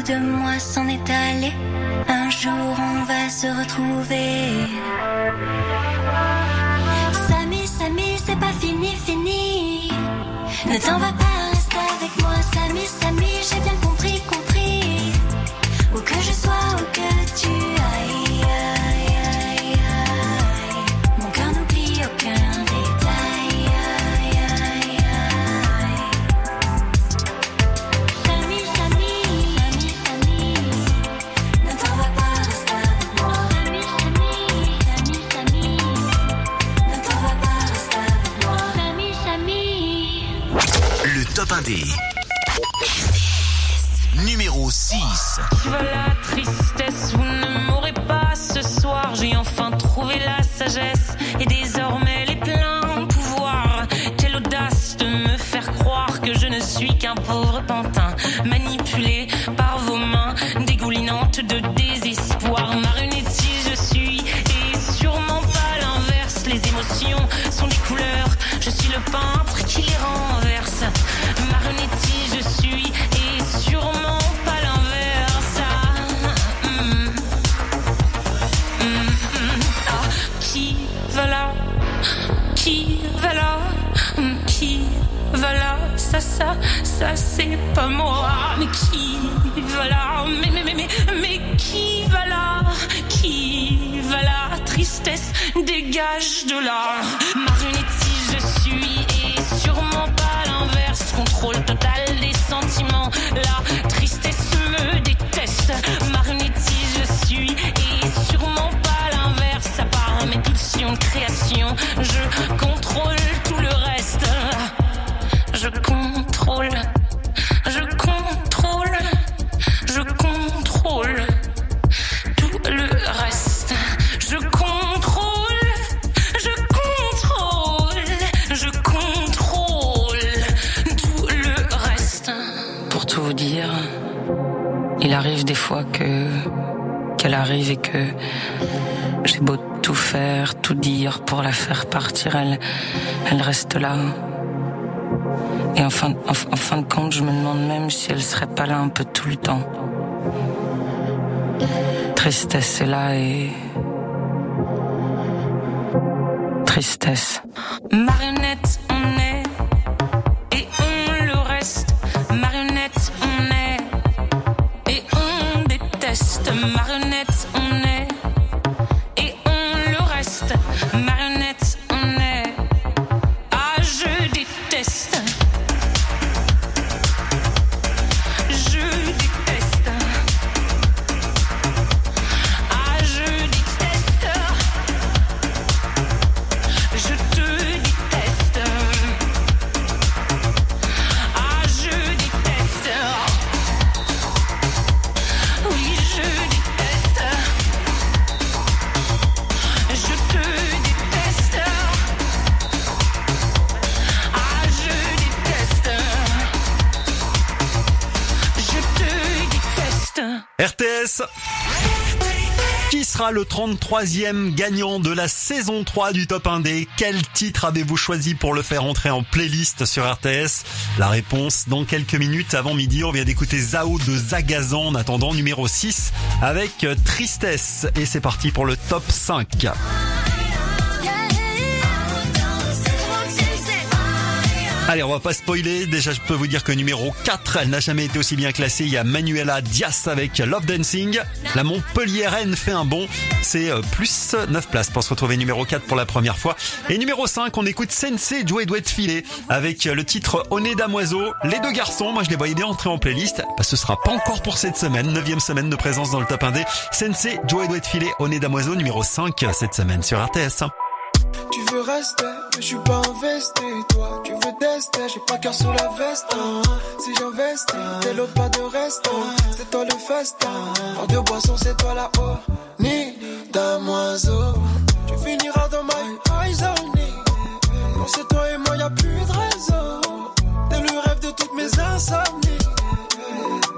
de moi s'en est allé. Un jour on va se retrouver. Samy, Samy, c'est pas fini, fini. Ne t'en va pas, reste avec moi. Samy, Samy, j'ai bien compris, compris. Où que je sois, où que tu ailles. Numéro 6. Tu vas la triste. ça c'est pas moi. Mais qui va là mais, mais, qui va là Qui va là Tristesse, dégage de là. j'ai beau tout faire, tout dire pour la faire partir, elle, elle reste là. Et en fin, en, en fin de compte, je me demande même si elle serait pas là un peu tout le temps. Tristesse est là et tristesse. Le 33e gagnant de la saison 3 du Top 1D Quel titre avez-vous choisi pour le faire entrer en playlist sur RTS La réponse dans quelques minutes avant midi. On vient d'écouter Zao de Zagazan en attendant numéro 6 avec Tristesse. Et c'est parti pour le top 5. Allez, on va pas spoiler. Déjà, je peux vous dire que numéro 4, elle n'a jamais été aussi bien classée. Il y a Manuela Diaz avec Love Dancing. La Montpelliéraine fait un bond. C'est euh, plus 9 places pour se retrouver numéro 4 pour la première fois. Et numéro 5, on écoute Sensei Joey Douet Filet avec le titre nez d'amoiseau. Les deux garçons, moi je les voyais bien entrer en playlist. Bah, ce sera pas encore pour cette semaine. Neuvième semaine de présence dans le top 1D. Sensei Joey Douet Filet nez d'amoiseau numéro 5 cette semaine sur RTS. Rester, mais je suis pas investi. Toi, tu veux tester, j'ai pas cœur sous la veste. hein. Si j'investis, t'es le pas de reste. hein. C'est toi le festin. Hors de boisson, c'est toi la haut. Ni damoiseau. Tu finiras dans my eyes c'est toi et moi, y a plus de réseau. T'es le rêve de toutes mes insomnies.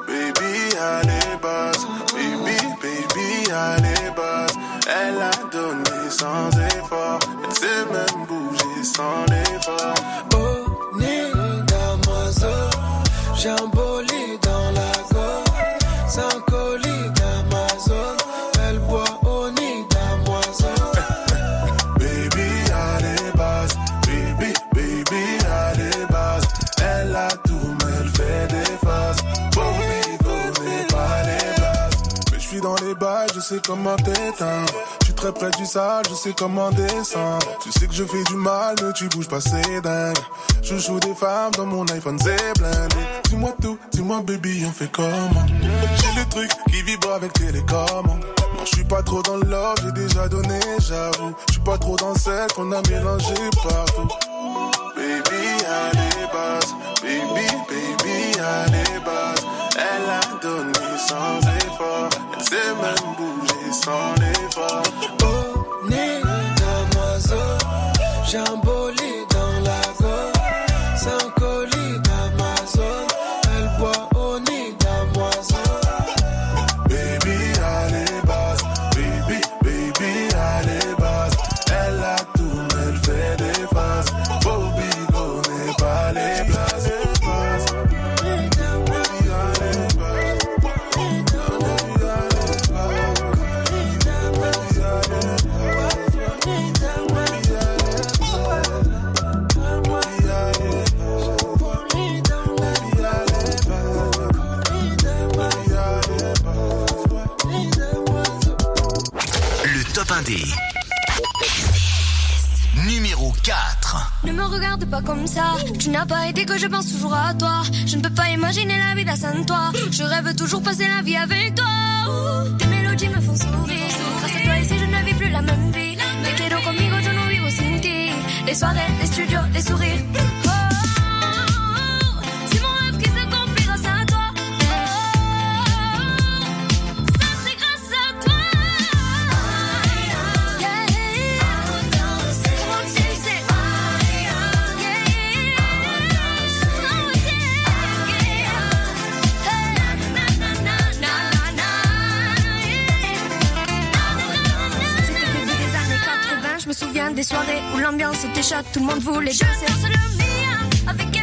Baby, allez, base. Baby, baby, allez, base. Elle a donné sans effort. Elle sait même bouger sans l'effort. Oh, ni damoiseau. J'ai dans la gorge. Un colis d'Amazon. Elle boit au nid damoiseau. (laughs) Baby, allez, base. Baby, baby, allez, base. Elle a tout, mais elle fait des faces. Bobby connaît pas les bases. Mais je suis dans les bails, je sais comment t'éteindre. Très près du sale, je sais comment descendre. Tu sais que je fais du mal, mais tu bouges pas, c'est dingue. Je joue des femmes dans mon iPhone, c'est blindé. Dis-moi tout, dis-moi baby, on fait comment? J'ai le truc qui vibre avec télécommande. Non, je suis pas trop dans love, j'ai déjà donné, j'avoue. Je suis pas trop dans celle qu'on a mélangé partout. Baby, allez, base. Baby, baby, allez, base. Elle a donné sans effort. Elle sait même bouger sans l'effort. Oh, ni damoiseau. Le top 1D. Numéro 4. Ne me regarde pas comme ça, tu n'as pas été que je pense toujours à toi. Je ne peux pas imaginer la vie sans toi. Je rêve toujours passer la vie avec toi. Tes mélodies me font sourire. Grâce à toi ici, je ne vis plus la même vie. Te quiero conmigo, yo no vivo sin ti. Les soirées, les studios, les sourires. Souviens des soirées où l'ambiance était chaude, tout le monde voulait danser. Je lance le mien avec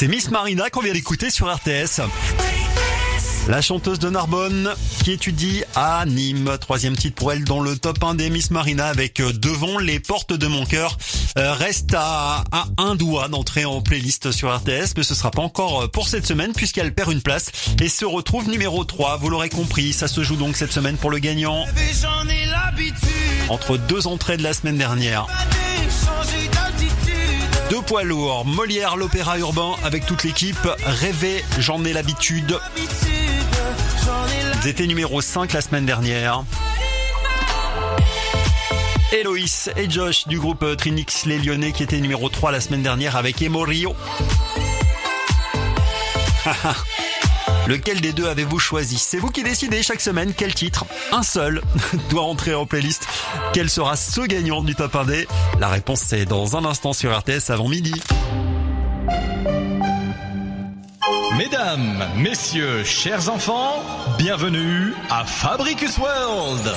C'est Miss Marina qu'on vient d'écouter sur RTS. La chanteuse de Narbonne qui étudie à Nîmes. Troisième titre pour elle dans le top 1 des Miss Marina avec euh, Devant les portes de mon cœur. Euh, reste à, à un doigt d'entrer en playlist sur RTS, mais ce sera pas encore euh, pour cette semaine puisqu'elle perd une place et se retrouve numéro 3. Vous l'aurez compris, ça se joue donc cette semaine pour le gagnant. Entre deux entrées de la semaine dernière. Deux poids lourds, Molière, l'opéra urbain avec toute l'équipe. Rêver, j'en ai l'habitude. Ils étaient numéro 5 la semaine dernière. Héloïse et Josh du groupe Trinix Les Lyonnais qui étaient numéro 3 la semaine dernière avec Emorio. (laughs) Lequel des deux avez-vous choisi C'est vous qui décidez chaque semaine quel titre, un seul, (laughs) doit entrer en playlist. Quel sera ce gagnant du top 1D La réponse c'est dans un instant sur RTS avant midi. Mesdames, messieurs, chers enfants, bienvenue à Fabricus World.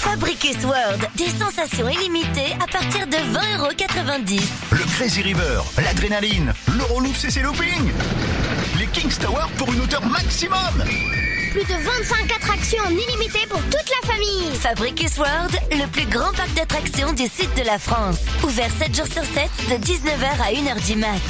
Fabricus World, des sensations illimitées à partir de 20,90€. Le Crazy River, l'adrénaline, l'Euroloop CC Looping, les Kings Tower pour une hauteur maximum. Plus de 25 attractions en illimité pour toute la famille. Fabricus World, le plus grand parc d'attractions du sud de la France. Ouvert 7 jours sur 7, de 19h à 1h du mat.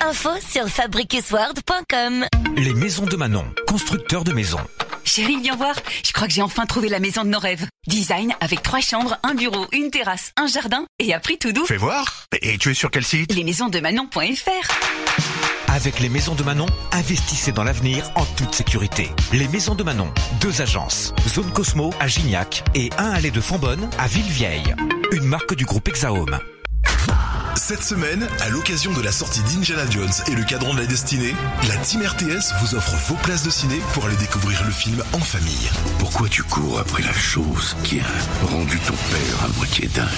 Info sur fabricusworld.com. Les maisons de Manon, constructeurs de maisons. Chérie, viens voir. Je crois que j'ai enfin trouvé la maison de nos rêves. Design avec trois chambres, un bureau, une terrasse, un jardin et à prix tout doux. Fais voir. Et tu es sur quel site? Lesmaisonsdemanon.fr Avec les maisons de Manon, investissez dans l'avenir en toute sécurité. Les maisons de Manon, deux agences. Zone Cosmo à Gignac et un allée de Fambonne à Villevieille. Une marque du groupe Hexahome. Cette semaine, à l'occasion de la sortie d'Indiana Jones et le cadran de la destinée, la Team RTS vous offre vos places de ciné pour aller découvrir le film en famille. Pourquoi tu cours après la chose qui a rendu ton père à moitié dingue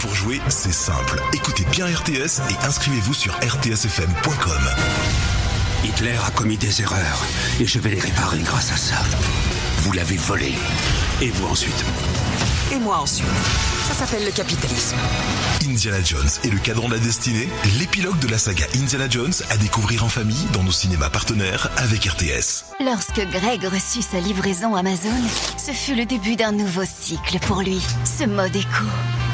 Pour jouer, c'est simple. Écoutez bien RTS et inscrivez-vous sur rtsfm.com. Hitler a commis des erreurs et je vais les réparer grâce à ça. Vous l'avez volé. Et vous ensuite Et moi ensuite. Ça s'appelle le capitalisme. Indiana Jones et le cadran de la destinée, l'épilogue de la saga Indiana Jones à découvrir en famille dans nos cinémas partenaires avec RTS. Lorsque Greg reçut sa livraison Amazon, ce fut le début d'un nouveau cycle pour lui. Ce mode éco,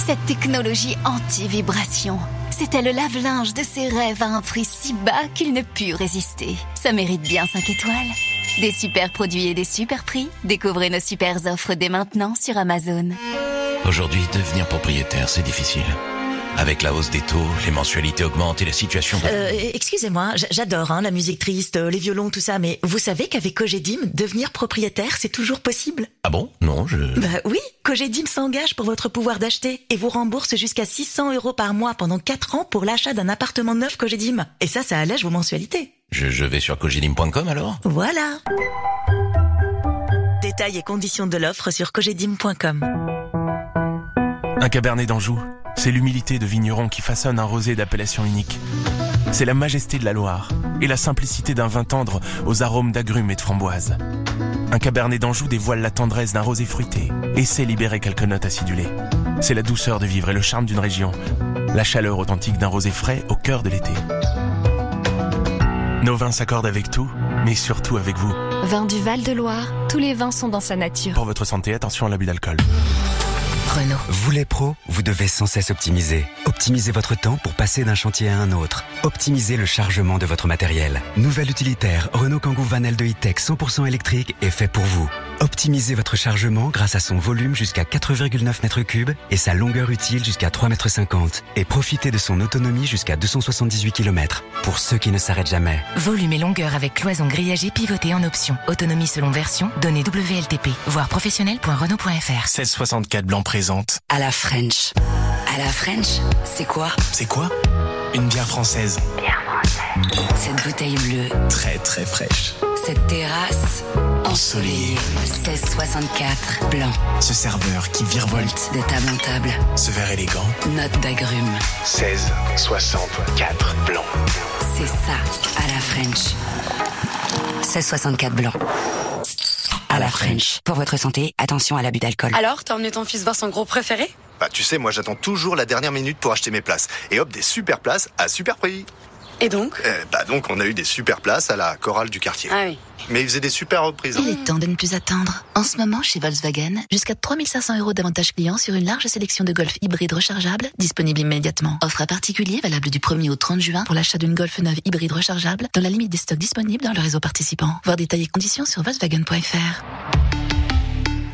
cette technologie anti-vibration. C'était le lave-linge de ses rêves à un prix si bas qu'il ne put résister. Ça mérite bien 5 étoiles. Des super produits et des super prix. Découvrez nos super offres dès maintenant sur Amazon. Aujourd'hui, devenir propriétaire, c'est difficile. Avec la hausse des taux, les mensualités augmentent et la situation... De... Euh, excusez-moi, j'adore hein, la musique triste, euh, les violons, tout ça, mais vous savez qu'avec Cogedim, devenir propriétaire, c'est toujours possible? Ah bon? Non, je... Bah oui, Cogedim s'engage pour votre pouvoir d'acheter et vous rembourse jusqu'à 600 euros par mois pendant 4 ans pour l'achat d'un appartement neuf Cogedim. Et ça, ça allège vos mensualités. Je, je vais sur cogedim.com alors? Voilà Détails et conditions de l'offre sur cogedim.com. Un cabernet d'Anjou, c'est l'humilité de vigneron qui façonne un rosé d'appellation unique. C'est la majesté de la Loire et la simplicité d'un vin tendre aux arômes d'agrumes et de framboises. Un cabernet d'Anjou dévoile la tendresse d'un rosé fruité et sait libérer quelques notes acidulées. C'est la douceur de vivre et le charme d'une région, la chaleur authentique d'un rosé frais au cœur de l'été. Nos vins s'accordent avec tout, mais surtout avec vous. Vin du Val-de-Loire, tous les vins sont dans sa nature. Pour votre santé, attention à l'abus d'alcool. Renault. Vous les pros, vous devez sans cesse optimiser. Optimisez votre temps pour passer d'un chantier à un autre. Optimisez le chargement de votre matériel. Nouvel utilitaire Renault Kangoo Van L de E-Tech 100% électrique est fait pour vous. Optimisez votre chargement grâce à son volume jusqu'à 4,9 m3 et sa longueur utile jusqu'à 3,50 m. Et profitez de son autonomie jusqu'à 278 km. Pour ceux qui ne s'arrêtent jamais. Volume et longueur avec cloison grillagée pivotée en option. Autonomie selon version, données WLTP. Voir professionnel.renault.fr. 1664 blanc présente. À la French. À la French, c'est quoi? C'est quoi? Une bière française. Cette bouteille bleue, Très très fraîche. cette terrasse ensoleillée. 1664 blanc. Ce serveur qui virevolte. De table en table, Ce verre élégant. note d'agrumes. 16, 64 blanc. C'est ça, à la French. 1664 blanc. À la French. Pour votre santé, attention à l'abus d'alcool. Alors, t'as emmené ton fils voir son gros préféré? Bah, tu sais, moi, j'attends toujours la dernière minute pour acheter mes places. Et hop, des super places à super prix. Et donc Euh, bah, donc, on a eu des super places à la chorale du quartier. Ah oui. Mais ils faisaient des super reprises. hein. Il est temps de ne plus attendre. En ce moment, chez Volkswagen, jusqu'à 3500 euros d'avantages clients sur une large sélection de Golf hybrides rechargeables disponible immédiatement. Offre à particulier valable du 1er au 30 juin pour l'achat d'une Golf neuve hybride rechargeable dans la limite des stocks disponibles dans le réseau participant. Voir détails et conditions sur Volkswagen.fr.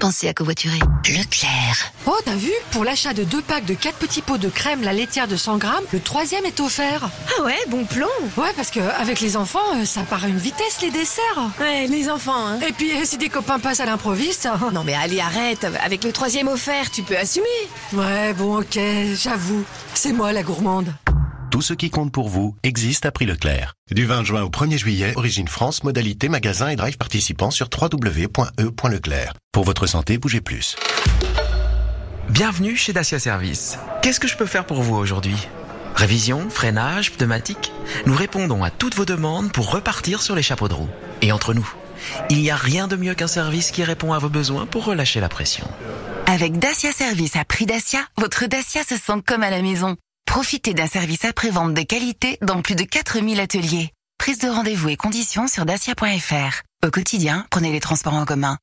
Pensez à covoiturer. Leclerc. Oh, t'as vu? Pour l'achat de deux packs de quatre petits pots de crème la laitière de 100 grammes, le troisième est offert. Ah ouais, bon plan. Ouais, parce que avec les enfants, euh, ça part à une vitesse les desserts. Ouais, les enfants, hein. Et puis euh, si des copains passent à l'improviste. Non mais allez, arrête. Avec le troisième offert, tu peux assumer. Ouais, bon, ok, j'avoue. C'est moi la gourmande. Tout ce qui compte pour vous existe à prix Leclerc. Du 20 juin au 1er juillet, Origine France, modalité magasin et drive participants sur www.e.leclerc. Pour votre santé, bougez plus. Bienvenue chez Dacia Service. Qu'est-ce que je peux faire pour vous aujourd'hui? Révision, freinage, pneumatique? Nous répondons à toutes vos demandes pour repartir sur les chapeaux de roue. Et entre nous, il n'y a rien de mieux qu'un service qui répond à vos besoins pour relâcher la pression. Avec Dacia Service à prix Dacia, votre Dacia se sent comme à la maison. Profitez d'un service après-vente de qualité dans plus de 4000 ateliers. Prise de rendez-vous et conditions sur dacia.fr. Au quotidien, prenez les transports en commun.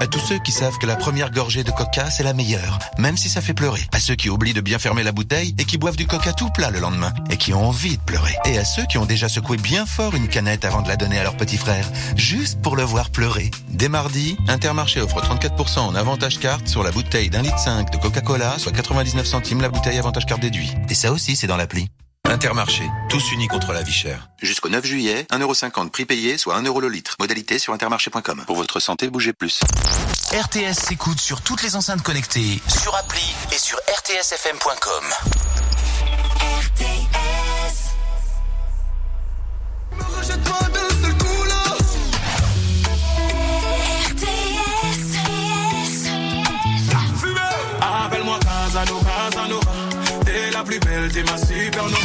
À tous ceux qui savent que la première gorgée de coca, c'est la meilleure, même si ça fait pleurer. À ceux qui oublient de bien fermer la bouteille et qui boivent du coca tout plat le lendemain et qui ont envie de pleurer. Et à ceux qui ont déjà secoué bien fort une canette avant de la donner à leur petit frère, juste pour le voir pleurer. Dès mardi, Intermarché offre 34% en avantage carte sur la bouteille d'un litre 5 de Coca-Cola, soit 99 centimes la bouteille avantage carte déduit. Et ça aussi, c'est dans l'appli. Intermarché, tous unis contre la vie chère. Jusqu'au 9 juillet, 1,50€ prix payé, soit 1€ le litre. Modalité sur intermarché.com. Pour votre santé, bougez plus. RTS s'écoute sur toutes les enceintes connectées, sur appli et sur rtsfm.com. t'es ma supernova.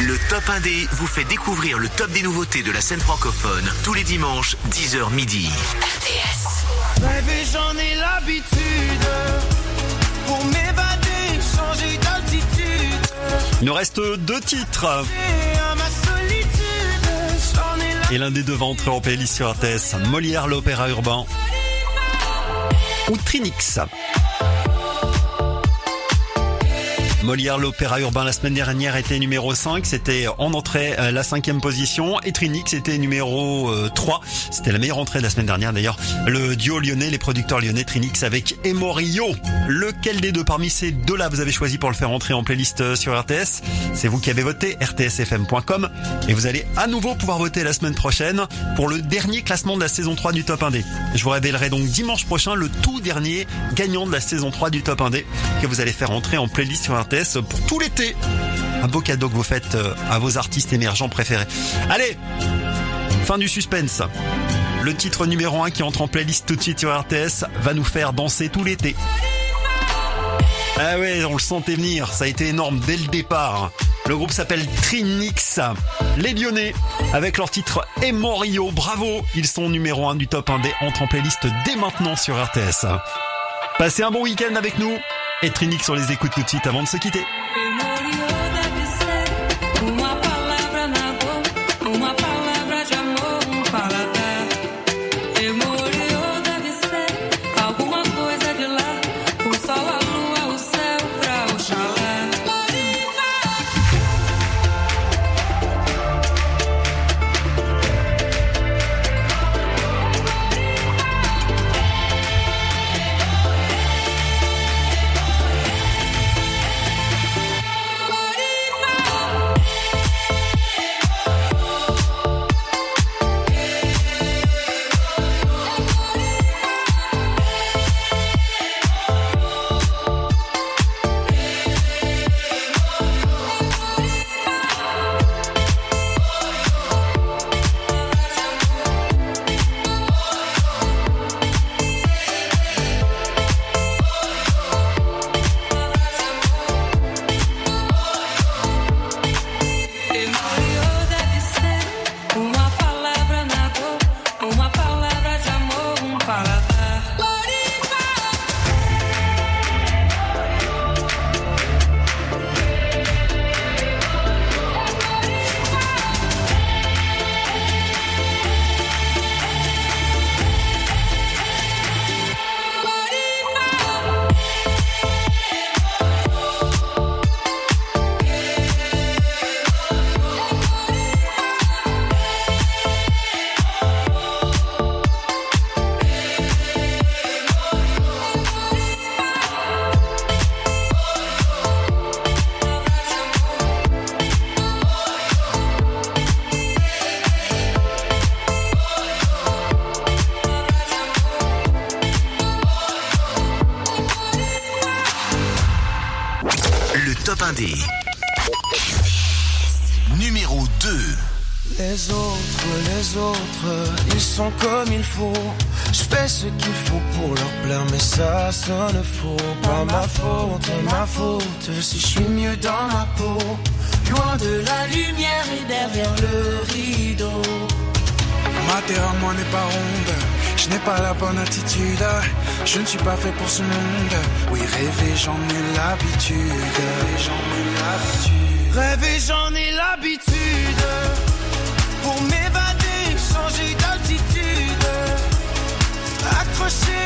Le Top 1D vous fait découvrir le top des nouveautés de la scène francophone tous les dimanches, 10h midi. RTS. Rêver, j'en ai l'habitude. Pour m'évader, changer d'altitude. Il nous reste deux titres. Et l'un des deux va entrer en playlist sur RTS. Molière, l'opéra urbain. Ou Trinix. Molière, l'opéra urbain la semaine dernière était numéro 5, c'était en entrée euh, la cinquième position. Et Trinix était numéro 3, euh, c'était la meilleure entrée de la semaine dernière d'ailleurs. Le duo lyonnais, les producteurs lyonnais Trinix avec Emorio. Lequel des deux parmi ces deux-là vous avez choisi pour le faire entrer en playlist euh, sur RTS C'est vous qui avez voté, rtsfm.com. Et vous allez à nouveau pouvoir voter la semaine prochaine pour le dernier classement de la saison 3 du Top 1D. Je vous révélerai donc dimanche prochain le tout dernier gagnant de la saison 3 du Top 1D que vous allez faire entrer en playlist sur RTS pour tout l'été. Un beau cadeau que vous faites euh, à vos artistes émergents préférés. Allez, fin du suspense. Le titre numéro 1 qui entre en playlist tout de suite sur RTS va nous faire danser tout l'été. Ah ouais, on le sentait venir, ça a été énorme dès le départ. Le groupe s'appelle Trinix. Les Lyonnais, avec leur titre Emorio, bravo, ils sont numéro 1 du top 1 des entrent en playlist dès maintenant sur RTS. Passez un bon week-end avec nous et Trinix sur les écoutes tout de suite avant de se quitter. Sonne faux, pas ma faute, ma faute. Si je suis mieux dans ma peau, loin de la lumière et derrière le rideau. Ma terre à moi n'est pas ronde, je n'ai pas la bonne attitude. Je ne suis pas fait pour ce monde. Oui, rêver, j'en ai l'habitude. J'en ai l'habitude. Rêver, j'en ai l'habitude. Pour m'évader, changer d'altitude. Accroché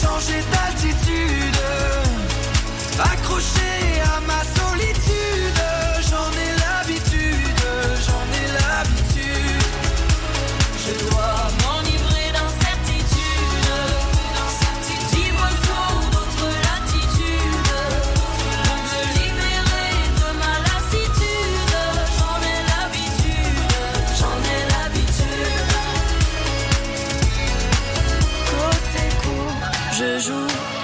Changer d'altitude. Accroché à ma solitude.